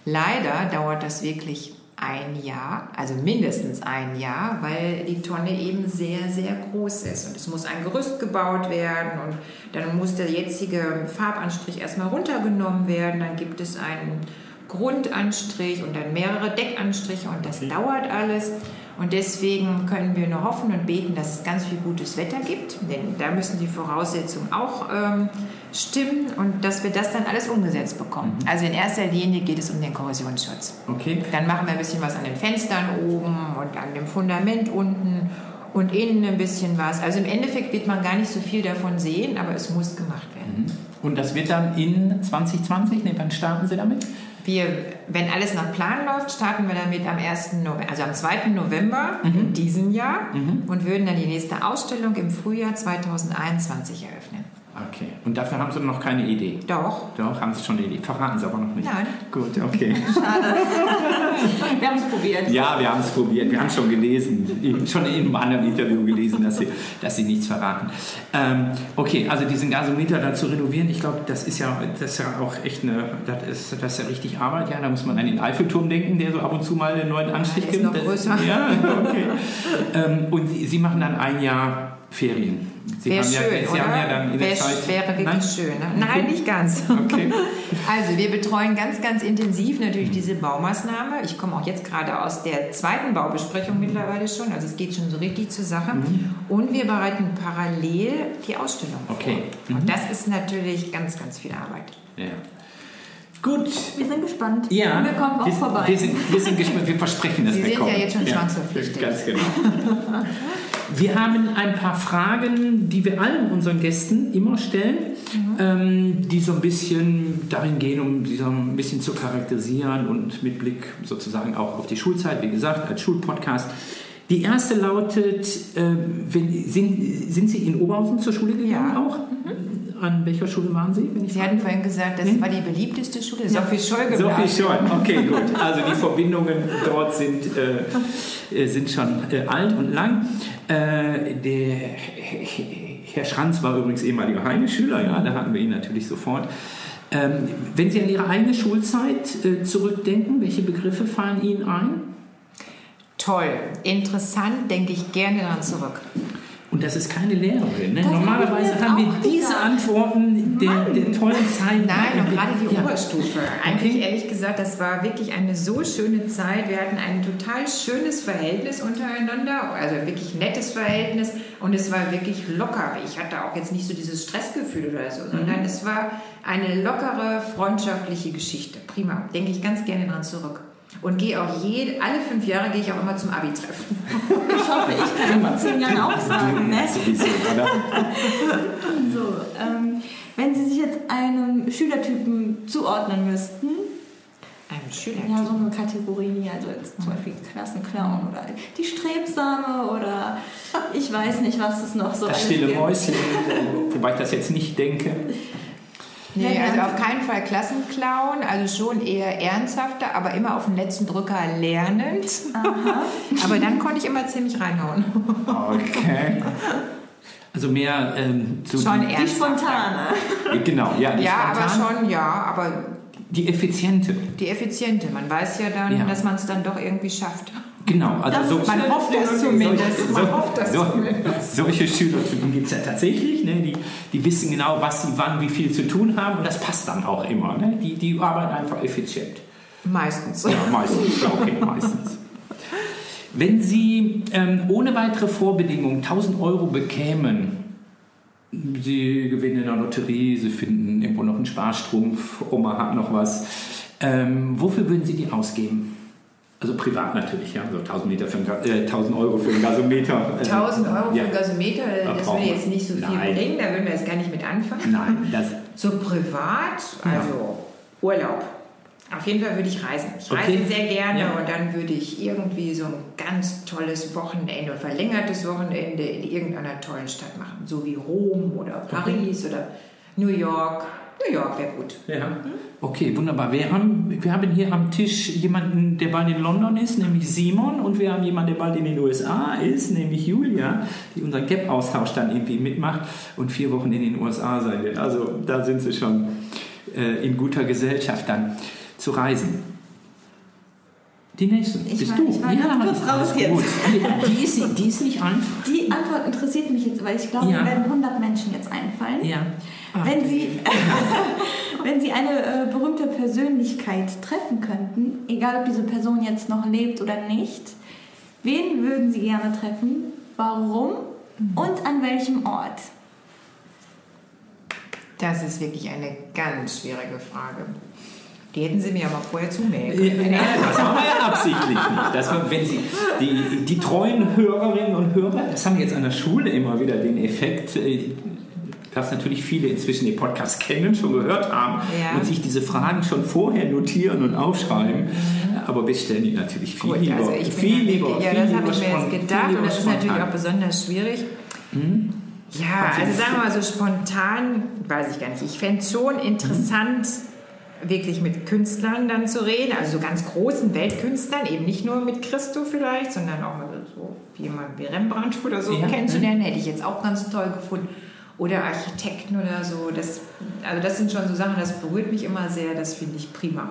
D: Leider dauert das wirklich ein Jahr, also mindestens ein Jahr, weil die Tonne eben sehr, sehr groß ist. Und es muss ein Gerüst gebaut werden und dann muss der jetzige Farbanstrich erstmal runtergenommen werden. Dann gibt es einen Grundanstrich und dann mehrere Deckanstriche und das dauert alles. Und deswegen können wir nur hoffen und beten, dass es ganz viel gutes Wetter gibt, denn da müssen die Voraussetzungen auch ähm, stimmen und dass wir das dann alles umgesetzt bekommen. Also in erster Linie geht es um den Korrosionsschutz.
B: Okay.
D: Dann machen wir ein bisschen was an den Fenstern oben und an dem Fundament unten und innen ein bisschen was. Also im Endeffekt wird man gar nicht so viel davon sehen, aber es muss gemacht werden.
B: Und das wird dann in 2020? Ne, wann starten Sie damit?
D: Wir, wenn alles nach Plan läuft, starten wir damit am 1. November, also am 2. November in diesem Jahr und würden dann die nächste Ausstellung im Frühjahr 2021 eröffnen.
B: Okay. Und dafür haben Sie noch keine Idee?
D: Doch.
B: Doch, haben Sie schon eine Idee. Verraten Sie aber noch nicht.
D: Nein.
B: Gut, okay.
C: Wir haben es probiert.
B: Ja, wir haben es probiert. Wir haben es schon gelesen. Schon in einem anderen Interview gelesen, dass Sie, dass Sie nichts verraten. Ähm, okay, also diesen Gasometer da zu renovieren, ich glaube, das ist ja, das ist ja auch echt eine, das ist, das ist ja richtig Arbeit. Ja, da muss man an den Eiffelturm denken, der so ab und zu mal einen neuen Anstrich
D: der ist
B: gibt.
D: noch größer.
B: Ja, okay. ähm, und Sie, Sie machen dann ein Jahr Ferien. Sie
D: Wäre
B: haben
D: schön,
B: ja, Sie
D: oder?
B: haben ja dann in der
D: Wär,
B: Zeit...
D: wäre wirklich
B: Nein?
D: schön. Ne? Nein, nicht ganz.
B: Okay.
D: Also wir betreuen ganz, ganz intensiv natürlich diese Baumaßnahme. Ich komme auch jetzt gerade aus der zweiten Baubesprechung mittlerweile schon. Also es geht schon so richtig zur Sache. Und wir bereiten parallel die Ausstellung
B: Okay.
D: vor. Und das ist natürlich ganz, ganz viel Arbeit.
B: Ja. Gut.
C: Wir sind gespannt.
B: Ja,
C: Und wir kommen auch
B: wir,
C: vorbei.
B: Wir sind, wir sind gespannt, wir versprechen,
D: Sie
B: wir
D: sind ja jetzt schon zwangsverpflichtet.
B: Ganz genau. Wir haben ein paar Fragen, die wir allen unseren Gästen immer stellen, ähm, die so ein bisschen darin gehen, um sie so ein bisschen zu charakterisieren und mit Blick sozusagen auch auf die Schulzeit, wie gesagt, als Schulpodcast. Die erste lautet, äh, wenn, sind, sind Sie in Oberhausen zur Schule gegangen
D: Ja.
B: auch? An welcher Schule waren Sie? Wenn ich
D: Sie hatten vorhin gesagt, das war die beliebteste Schule. Sophie Scholl
B: so viel schon, okay, gut. Also die Verbindungen dort sind, äh, äh, sind schon äh, alt und lang. Äh, der Herr Schranz war übrigens ehemaliger Heine-Schüler, ja, da hatten wir ihn natürlich sofort. Ähm, wenn Sie an Ihre eigene Schulzeit äh, zurückdenken, welche Begriffe fallen Ihnen ein?
D: Toll, interessant, denke ich gerne daran zurück.
B: Und das ist keine Lehrerin. Ne? Normalerweise
C: haben wir
B: diese
C: gedacht.
B: Antworten der, der tollen Zeit.
D: Nein, und gerade die
B: Ja.
D: Oberstufe. Eigentlich
B: Okay.
D: ehrlich gesagt, das war wirklich eine so schöne Zeit. Wir hatten ein total schönes Verhältnis untereinander, also wirklich nettes Verhältnis und es war wirklich locker. Ich hatte auch jetzt nicht so dieses Stressgefühl oder so, sondern
B: Mhm.
D: es war eine lockere, freundschaftliche Geschichte. Prima, denke ich ganz gerne dran zurück. Und gehe auch jede, alle fünf Jahre gehe ich auch immer zum Abi-Treffen.
C: Ich hoffe, ich kann in zehn Jahren auch sagen. Ne? So, ähm, wenn Sie sich jetzt einem Schülertypen zuordnen müssten,
D: Ein Schüler.
C: ja, so eine Kategorie, also jetzt zum Beispiel Klassenclown oder die Strebsame oder ich weiß nicht, was es noch so
B: Das
C: alles
B: stille. Mäuschen, wobei ich das jetzt nicht denke.
D: Nee,
C: Ja,
D: also auf keinen Fall Klassenclown, also schon eher ernsthafter, aber immer auf den letzten Drücker lernend. aber dann konnte ich immer ziemlich reinhauen.
B: Okay. Also mehr ähm, so
D: Schon
B: die,
C: Die spontane.
B: Genau, ja, die
D: Ja, aber
B: spontan-
D: schon, ja, aber
B: Die effiziente.
D: die effiziente. Man weiß ja dann,
B: Ja.
D: dass man es dann doch irgendwie schafft.
B: Genau, also
C: Das
B: so,
D: Man hofft es zumindest.
B: So,
D: Man hofft das
B: so,
D: zumindest.
B: solche Schülertypen gibt es ja tatsächlich. Ne? Die, die wissen genau, was sie wann wie viel zu tun haben und das passt dann auch immer. Ne? Die, die arbeiten einfach effizient.
D: Meistens.
B: Ja, meistens. Ja, okay, meistens. Wenn Sie ähm, ohne weitere Vorbedingungen 1000 Euro bekämen, Sie gewinnen in der Lotterie, Sie finden irgendwo noch einen Sparstrumpf, Oma hat noch was, ähm, wofür würden Sie die ausgeben? Also privat natürlich, ja, so 1000, Meter für ein, äh, 1000 Euro für einen Gasometer. äh,
D: 1000 Euro für
B: ja.
D: einen Gasometer,
B: Da
D: das würde jetzt nicht so viel
B: Nein.
D: bringen, da würden wir jetzt gar nicht mit anfangen.
B: Nein, das,
D: So privat, also Urlaub. Auf jeden Fall würde ich reisen. Ich reise
B: Okay.
D: sehr gerne
B: Ja.
D: und dann würde ich irgendwie so ein ganz tolles Wochenende, verlängertes Wochenende in irgendeiner tollen Stadt machen. So wie Rom oder Paris oder New York. New York wäre gut.
B: Ja. Okay, wunderbar. Wir haben, wir haben hier am Tisch jemanden, der bald in London ist, nämlich Simon, und wir haben jemanden, der bald in den USA ist, nämlich Julia, die unseren Gap-Austausch dann irgendwie mitmacht und vier Wochen in den USA sein wird. Also da sind sie schon äh, in guter Gesellschaft dann zu reisen. Die nächste.
C: Ich
B: Bist
C: war-
B: du?
C: ich war ganz kurz raus jetzt.
B: gut. Die ist, die ist nicht einfach.
C: Die Antwort interessiert mich jetzt, weil ich glaube,
B: Ja.
C: mir werden 100 Menschen jetzt einfallen.
B: Ja.
C: Wenn Sie, wenn Sie eine äh, berühmte Persönlichkeit treffen könnten, egal ob diese Person jetzt noch lebt oder nicht, wen würden Sie gerne treffen, warum und an welchem Ort?
D: Das ist wirklich eine ganz schwierige Frage. Die hätten Sie mir ja mal vorher zumelden können.
B: Ja, das machen wir ja absichtlich nicht. Das war, wenn Sie, die, die treuen Hörerinnen und Hörer, das haben wir jetzt an der Schule immer wieder den Effekt, äh, dass natürlich viele inzwischen den Podcast kennen, schon gehört haben
D: Ja.
B: und sich diese Fragen schon vorher notieren und aufschreiben. Aber wir stellen die natürlich viel
D: Gut,
B: lieber.
D: also ich
B: viel
D: ja
B: lieber,
D: ja,
B: viel
D: das habe ich mir jetzt gedacht und das ist natürlich auch besonders schwierig. Ja,
B: Hat sie
D: also sagen wir mal so spontan, weiß ich gar nicht. Ich fände es schon interessant, wirklich mit Künstlern dann zu reden, also so ganz großen Weltkünstlern, eben nicht nur mit Christo vielleicht, sondern auch mit so jemand wie Rembrandt oder so
B: Ja,
D: kennenzulernen, hätte ich jetzt auch ganz toll gefunden. Oder Architekten oder so. Das, also das sind schon so Sachen, das berührt mich immer sehr, das finde ich prima.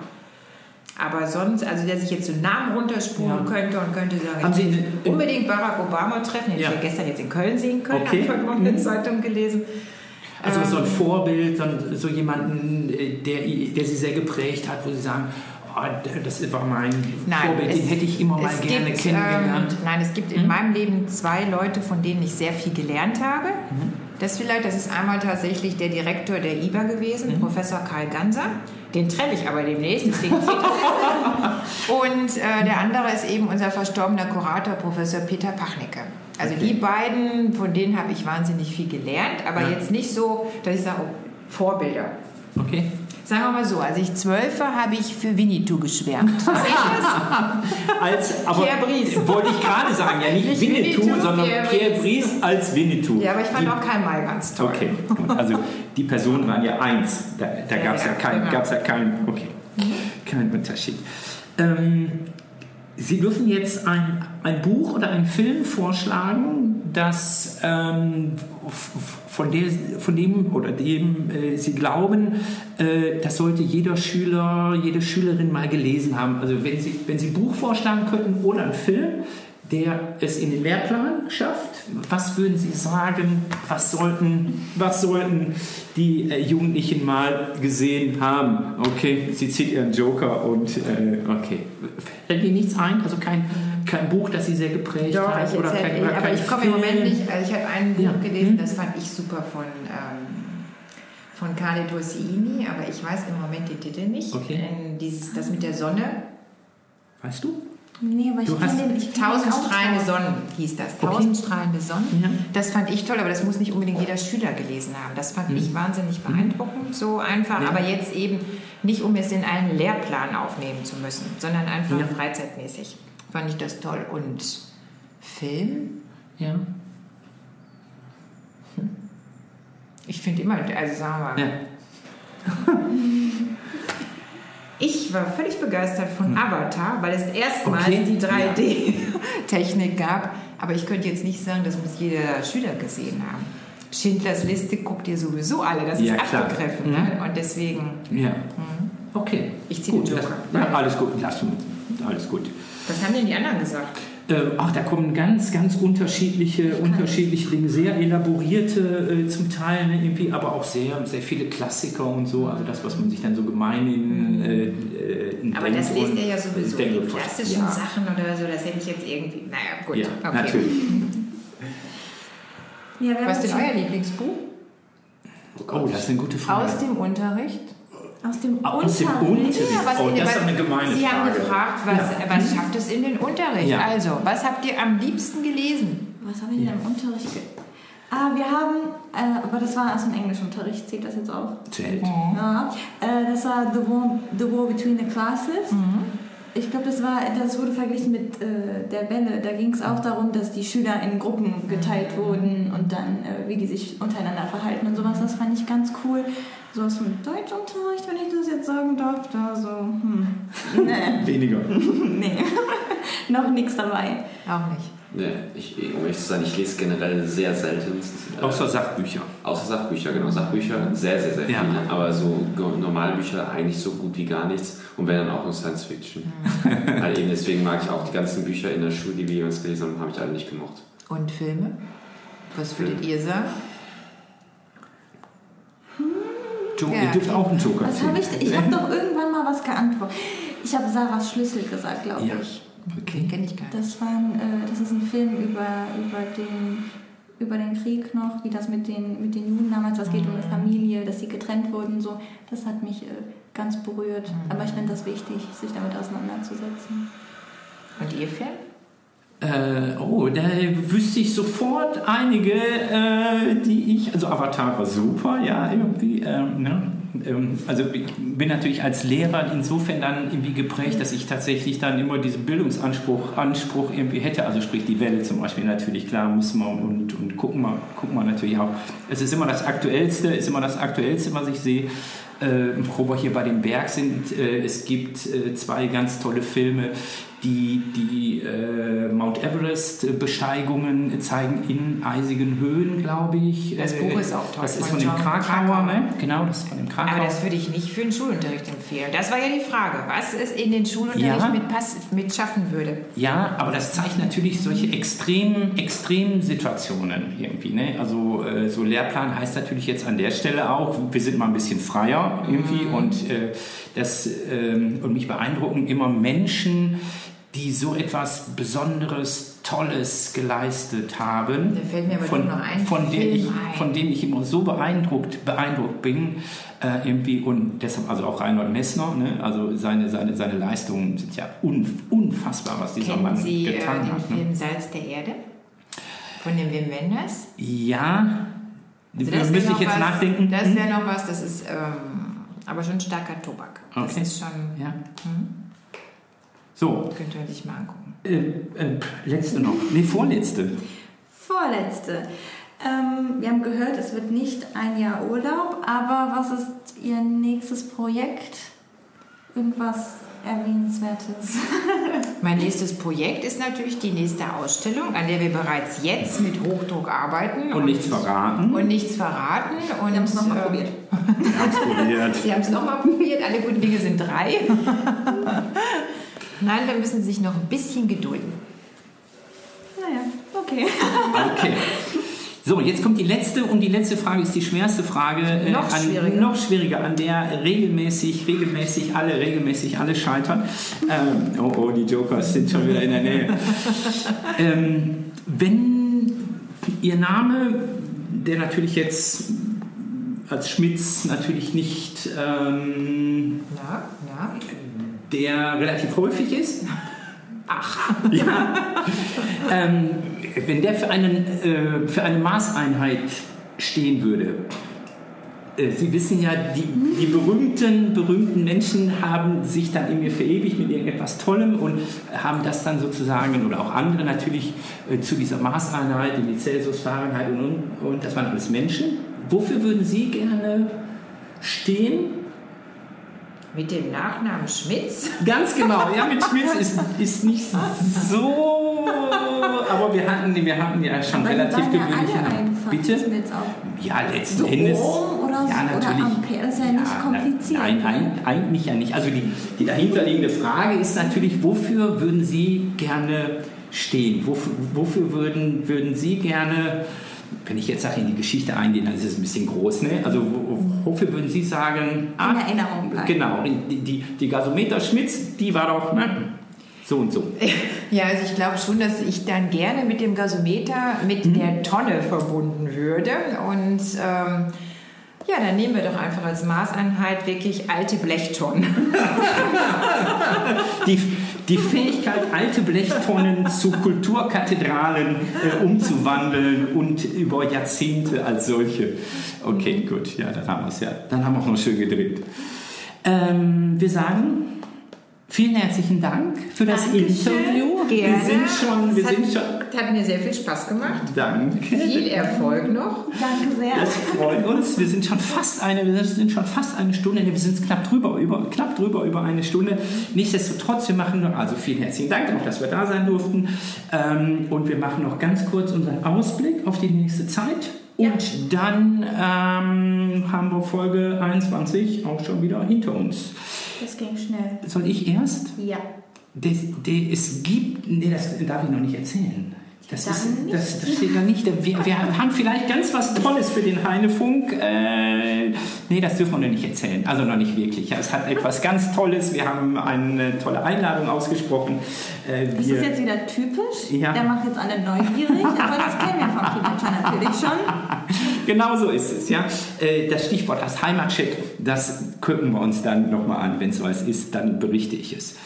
D: Aber sonst, also dass ich jetzt so einen Namen runterspulen
B: Ja.
D: könnte und könnte sagen,
B: Haben Sie
D: unbedingt Barack Obama treffen, hätte
B: Ja.
D: ich ja gestern jetzt in Köln sehen können,
B: Okay.
D: habe ich heute Morgen in
B: Mhm.
D: der Zeitung gelesen.
B: Also so ein
D: Ähm,
B: Vorbild, so, jemanden, äh, der, der Sie sehr geprägt hat, wo Sie sagen, oh, das war mein Vorbild, den
D: es-
B: hätte ich immer mal gerne
D: gibt,
B: kennengelernt.
D: Ähm, nein, es gibt in meinem Leben zwei Leute, von denen ich sehr viel gelernt habe.
B: Mhm.
D: Das vielleicht, das ist einmal tatsächlich der Direktor der IBA gewesen,
B: Mhm.
D: Professor Karl Ganser. Den treffe ich aber demnächst, deswegen zählt das jetzt. Und äh, der andere ist eben unser verstorbener Kurator, Professor Peter Pachnicke. Also
B: Okay.
D: die beiden, von denen habe ich wahnsinnig viel gelernt, aber
B: Ja.
D: jetzt nicht so, dass ich sage, oh, Vorbilder.
B: Okay.
D: Sagen wir mal so, als ich zwölf war, habe ich für Winnetou geschwärmt.
B: Als, aber
D: Pierre Brice.
B: wollte ich gerade sagen, ja nicht,
D: Nicht
B: Winnetou,
D: Winnetou,
B: sondern
D: Pierre
B: Pierre
D: Brice.
B: Als Winnetou.
D: Ja, aber ich fand
B: Die-
D: auch Karl May ganz toll.
B: Okay, gut. Also die Personen waren ja eins. Da, da
D: Ja,
B: gab es ja,
D: ja,
B: keinen,
D: genau.
B: gab's ja keinen, okay, keinen Unterschied. Ähm, Sie dürfen jetzt ein, ein Buch oder einen Film vorschlagen, das ähm, von, der, von dem oder dem äh, Sie glauben, äh, das sollte jeder Schüler, jede Schülerin mal gelesen haben. Also wenn Sie, wenn Sie ein Buch vorschlagen könnten oder einen Film, der es in den Lehrplan schafft? Was würden Sie sagen, was sollten, was sollten die äh, Jugendlichen mal gesehen haben? Okay, sie zieht ihren Joker und äh, okay. Fällt Ihnen nichts ein? Also kein, kein Buch, das Sie sehr geprägt
D: Doch,
B: hat?
D: ich
B: oder kein, oder
D: aber
B: kein
D: ich komme im Moment nicht. Also ich habe ein Buch
B: Ja.
D: gelesen,
B: Hm?
D: das fand ich super von, ähm, von Carle Torsiini, aber ich weiß im Moment den Titel nicht.
B: Okay.
D: Ähm, Dieses, das mit der Sonne.
B: Weißt du?
C: Nee, aber ich
B: Du
C: kenn
B: hast
C: den, ich
D: Tausend strahlende Sonnen hieß das.
B: Okay.
D: Tausend strahlende Sonnen.
B: Ja.
D: Das fand ich toll, aber das muss nicht unbedingt jeder Schüler gelesen haben. Das fand ich wahnsinnig beeindruckend, so einfach.
B: Mhm. Ja.
D: Aber jetzt eben nicht, um es in einen Lehrplan aufnehmen zu müssen, sondern einfach
B: Ja.
D: freizeitmäßig. Fand ich das toll. Und Film?
B: Ja.
D: Ich finde immer, also sagen wir mal,
B: ja.
D: ich war völlig begeistert von Avatar, weil es erstmals
B: Okay.
D: die 3D-Technik gab. Aber ich könnte jetzt nicht sagen, das muss jeder Schüler gesehen haben. Schindlers Liste guckt ihr sowieso alle, das
B: Ja,
D: ist
B: klar.
D: abgegriffen.
B: Mhm.
D: Ne? Und deswegen,
B: Ja. Okay.
D: Ich ziehe den
B: Gut,
D: Joker.
B: das- Ja, alles gut. Lass du. Alles gut.
D: was haben denn die anderen gesagt?
B: Ähm, ach, da kommen ganz, ganz unterschiedliche, unterschiedliche Dinge, sehr elaborierte äh, zum Teil, ne, irgendwie, aber auch sehr, sehr viele Klassiker und so, also das, was man sich dann so gemein in, äh, äh, in
D: Aber
B: denkt
D: das lest ihr ja sowieso.
B: denkt
D: Die klassischen
B: ja.
D: Sachen oder so, das hätte ich jetzt irgendwie. Naja, gut.
B: Ja,
D: okay.
B: natürlich.
C: Ja,
D: Was ist denn euer Lieblingsbuch?
B: Oh, das ist eine gute Frage.
D: Aus dem Unterricht?
C: Aus dem
B: Aus dem
C: Unterricht.
B: Unterricht.
D: was
B: Oh, das ist eine gemeine
D: Sie haben
B: Frage.
D: gefragt, was,
B: Ja.
D: was schafft es in den Unterricht?
B: Ja.
D: Also, was habt ihr am liebsten gelesen?
C: Was haben wir denn im Unterricht? Ge ah, wir haben, äh, aber das war aus dem Englischunterricht, zählt das jetzt auch?
B: Zählt.
C: Ja, äh, das war The War, The War Between the Classes. Ich glaube, das, war- das wurde verglichen mit äh, der Welle. Da ging es auch darum, dass die Schüler in Gruppen geteilt wurden und dann, äh, wie die sich untereinander verhalten und sowas. Das fand ich ganz cool. So aus dem Deutschunterricht, wenn ich das jetzt sagen darf, da so, hm, nee,
B: Weniger.
C: nee, noch nichts dabei.
D: Auch nicht.
E: Nee, ich, um ehrlich zu sein, ich lese generell sehr selten. äh,
B: Außer Sachbücher.
E: Außer Sachbücher, genau. Sachbücher sehr, sehr, sehr
B: Ja.
E: viele. Aber so normale Bücher eigentlich so gut wie gar nichts. Und wenn dann auch nur Science Fiction. halt eben deswegen mag ich auch die ganzen Bücher in der Schule, die wir jemals gelesen haben, habe ich alle nicht gemocht.
D: Und Filme? Was würdet ihr sagen?
B: Jo
D: Ja.
B: Ihr dürft auch einen Joker
C: Was habe ich? Ich habe doch irgendwann mal was geantwortet. Ich habe Sarahs Schlüssel gesagt, glaube
B: Ja.
C: ich.
B: Okay.
D: Den kenne ich gar nicht.
C: Das, war ein, äh, das ist ein Film über, über, den, über den Krieg noch, wie das mit den, mit den Juden damals, das geht um eine Familie, dass sie getrennt wurden. So. Das hat mich äh, ganz berührt. Aber ich finde das wichtig, sich damit auseinanderzusetzen.
D: Und ihr Film?
B: Äh, oh, da wüsste ich sofort einige, äh, die ich, also Avatar war super, ja, irgendwie, ähm, ne? Ähm, also ich bin natürlich als Lehrer insofern dann irgendwie geprägt, dass ich tatsächlich dann immer diesen Bildungsanspruch Anspruch irgendwie hätte, also sprich die Welle zum Beispiel natürlich, klar, muss man und, und gucken wir gucken wir natürlich auch. Es ist immer das Aktuellste, ist immer das Aktuellste, was ich sehe. Äh, wo wir hier bei dem Berg sind, äh, es gibt äh, zwei ganz tolle Filme, die die äh, Mount Everest-Besteigungen zeigen in eisigen Höhen, glaube ich.
D: Das
B: Äh,
D: Buch ist auch toll,
B: Das ist
D: von
B: von dem Krakauer,
D: Krakauer.
B: ne? Genau, das ist von dem Krakauer.
D: Aber das würde ich nicht für den Schulunterricht empfehlen. Das war ja die Frage, was es in den Schulunterricht
B: Ja.
D: mit, pass mit schaffen würde.
B: Ja, aber das zeigt natürlich solche extremen, extremen Situationen irgendwie. Ne? Also äh, so Lehrplan heißt natürlich jetzt an der Stelle auch, wir sind mal ein bisschen freier irgendwie und, äh, das, ähm, und mich beeindrucken immer Menschen, die so etwas Besonderes, Tolles geleistet haben,
D: Da fällt mir aber
B: von, von, der ich, von dem ich immer so beeindruckt, beeindruckt bin. Äh, irgendwie und deshalb also auch Reinhold Messner, ne? also seine, seine, seine Leistungen sind ja un, unfassbar, was dieser
D: Kennen
B: Mann
D: Sie äh,
B: getan
D: den
B: hat. Ne?
D: Film Salz der Erde? Von dem Wim Wenders?
B: Ja,
D: Also
B: da
D: das
B: müsste ich jetzt
D: was-
B: nachdenken.
D: Das
B: Hm?
D: wäre noch was, das ist ähm, aber schon starker Tobak. Das
B: Okay.
D: ist schon,
B: Ja.
D: Hm?
B: So,
D: könnte man sich mal angucken.
B: äh, äh, letzte noch. Nee, vorletzte.
C: Vorletzte. Ähm, wir haben gehört, es wird nicht ein Jahr Urlaub, aber was ist Ihr nächstes Projekt? irgendwas Erwähnenswertes.
D: Mein nächstes Projekt ist natürlich die nächste Ausstellung, an der wir bereits jetzt mit Hochdruck arbeiten.
B: Und nichts verraten.
D: Und nichts verraten. Und,
C: Wir haben es nochmal
D: äh,
C: probiert.
B: Wir haben es probiert.
D: Sie haben es nochmal probiert, alle guten Dinge sind drei. Nein, da müssen Sie sich noch ein bisschen gedulden.
C: Naja, okay.
B: Okay. So, jetzt kommt die letzte und die letzte Frage ist die schwerste Frage. äh,
D: Noch
B: an,
D: schwieriger.
B: Noch schwieriger, an der regelmäßig, regelmäßig alle, regelmäßig alle scheitern. Ähm, oh, oh, die Jokers sind schon wieder in der Nähe. ähm, wenn Ihr Name, der natürlich jetzt als Schmitz natürlich nicht ähm,
D: Na, na.
B: Der relativ häufig ist. Ach. Ja. ähm, wenn der für, einen, äh, für eine Maßeinheit stehen würde. Äh, Sie wissen ja, die, die berühmten, berühmten Menschen haben sich dann in mir verewigt mit irgendetwas Tollem und haben das dann sozusagen, oder auch andere natürlich, äh, zu dieser Maßeinheit, in die Celsius, Fahrenheit und, und, und das waren alles Menschen. Wofür würden Sie gerne stehen?
D: Mit dem Nachnamen Schmitz.
B: Ganz genau, ja, mit Schmitz ist, ist nicht so, aber wir hatten, wir hatten ja schon
C: die
B: relativ
C: ja
B: gewöhnliche Namen. Bitte? Ja, letzten
C: so
B: Endes.
C: Oder
B: ja, natürlich.
C: oder Ampere ist ja nicht kompliziert.
B: Nein, nein, eigentlich ja nicht. Also die, die dahinterliegende Frage ist natürlich, wofür würden Sie gerne stehen? Wofür, wofür würden, würden Sie gerne, wenn ich jetzt sage, in die Geschichte eingehen, dann ist es ein bisschen groß, ne? Also wo- wofür würden Sie sagen,
C: in Erinnerung bleiben.
B: Genau, die, die, die Gasometer Schmitz, die war doch ne, so und so.
D: Ja, also ich glaube schon, dass ich dann gerne mit dem Gasometer mit
B: Mhm.
D: der Tonne verbunden würde. Und ähm, ja, dann nehmen wir doch einfach als Maßeinheit wirklich alte Blechtonnen.
B: Die, die Fähigkeit, alte Blechtonnen zu Kulturkathedralen äh, umzuwandeln und über Jahrzehnte als solche. Okay, gut, ja, dann haben wir es ja. Dann haben wir auch noch schön gedreht. Ähm, wir sagen vielen herzlichen Dank für das
D: Dankeschön.
B: Interview. Wir
D: Gerne.
B: sind schon, wir sind schon.
D: Hat mir sehr viel Spaß gemacht.
B: Danke.
D: Viel Erfolg noch.
C: Danke sehr.
B: Das freut uns. Wir sind schon fast eine, wir sind schon fast eine Stunde, wir sind knapp drüber, über, knapp drüber über eine Stunde. Nichtsdestotrotz, wir machen noch, also vielen herzlichen Dank auch, dass wir da sein durften. Ähm, und wir machen noch ganz kurz unseren Ausblick auf die nächste Zeit. Und dann ähm, haben wir Folge 21 auch schon wieder hinter uns.
C: Das ging schnell.
B: Soll ich erst?
C: Ja.
B: Das, das, es gibt, nee, das darf ich noch nicht erzählen. Das, ist, das, das steht da nicht. Wir, wir haben vielleicht ganz was Tolles für den Heinefunk. Äh, nee, das dürfen wir noch nicht erzählen. Also noch nicht wirklich. Es hat etwas ganz Tolles. Wir haben eine tolle Einladung ausgesprochen. Äh,
C: Ist das jetzt wieder typisch?
B: Ja.
C: Der macht jetzt alle neugierig, aber das kennen wir vom Teenager natürlich schon.
B: Genau so ist es, ja. Äh, Das Stichwort heißt Heimatcheck. Das gucken wir uns dann nochmal an. Wenn es was ist, dann berichte ich es.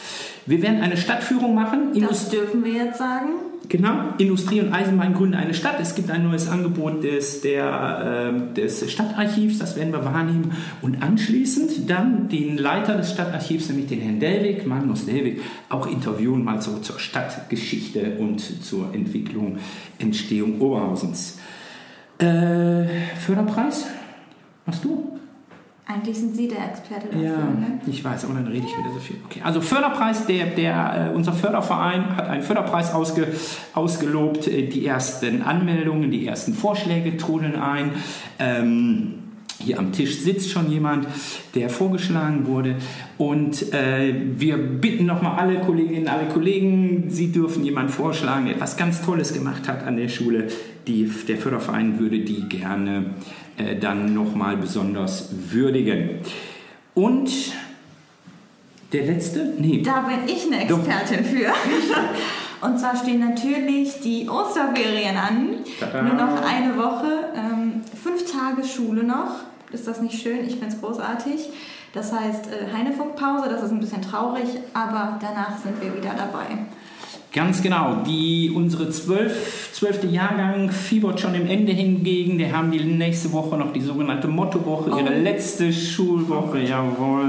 B: Wir werden eine Stadtführung machen.
C: Das dürfen wir jetzt sagen.
B: Genau, Industrie- und Eisenbahn gründen eine Stadt. Es gibt ein neues Angebot des, der, ähm, des Stadtarchivs, das werden wir wahrnehmen. Und anschließend dann den Leiter des Stadtarchivs, nämlich den Herrn Delwig, Magnus Delwig, auch interviewen, mal so zur Stadtgeschichte und zur Entwicklung, Entstehung Oberhausens. Äh, Förderpreis? Hast du?
C: Eigentlich sind Sie der Experte dafür.
B: Ja,
C: Ne?
B: ich weiß, aber dann rede ich wieder so viel. Okay, also Förderpreis, der, der, äh, unser Förderverein hat einen Förderpreis ausge, ausgelobt. Äh, Die ersten Anmeldungen, die ersten Vorschläge trudeln ein. Ähm, hier am Tisch sitzt schon jemand, der vorgeschlagen wurde. Und äh, wir bitten nochmal alle Kolleginnen, alle Kollegen, Sie dürfen jemanden vorschlagen, der etwas ganz Tolles gemacht hat an der Schule. Die, der Förderverein würde die gerne äh, dann nochmal besonders würdigen. Und der letzte? Nee.
C: Da bin ich eine Expertin für. Und zwar stehen natürlich die Osterferien an.
B: Tada.
C: Nur noch eine Woche, ähm, fünf Tage Schule noch. Ist das nicht schön? Ich finde es großartig. Das heißt äh, Heinefunkpause, das ist ein bisschen traurig, aber danach sind wir wieder dabei.
B: Ganz genau. Die, unsere zwölf, zwölfte Jahrgang fiebert schon im Ende hingegen. Die haben die nächste Woche noch die sogenannte Mottowoche, ihre
C: Oh.
B: letzte Schulwoche, jawohl.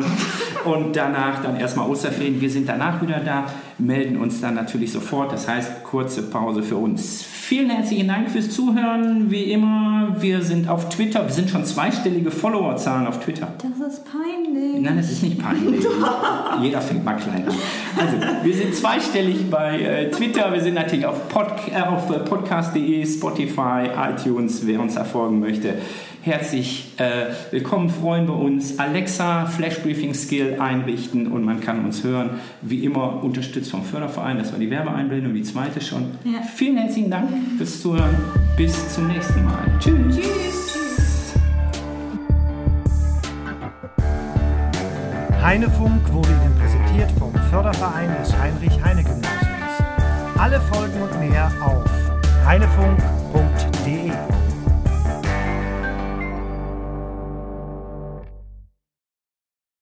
B: Und danach dann erstmal Osterferien. Wir sind danach wieder da. Melden uns dann natürlich sofort. Das heißt, kurze Pause für uns. Vielen herzlichen Dank fürs Zuhören. Wie immer, wir sind auf Twitter. Wir sind schon zweistellige Followerzahlen auf Twitter.
C: Das ist peinlich.
B: Nein, das ist nicht peinlich. Jeder fängt mal klein an. Also, wir sind zweistellig bei äh, Twitter. Wir sind natürlich auf, Pod äh, auf podcast.de, Spotify, iTunes, wer uns erfolgen möchte herzlich äh, willkommen, freuen wir uns. Alexa Flash Briefing Skill einrichten und man kann uns hören. Wie immer unterstützt vom Förderverein. Das war die Werbeeinblendung, die zweite schon. Ja. Vielen herzlichen Dank fürs Zuhören. Bis zum nächsten Mal. Tschüss. Tschüss.
A: Heinefunk wurde Ihnen präsentiert vom Förderverein des Heinrich-Heine-Gymnasiums. Alle Folgen und mehr auf heinefunk.de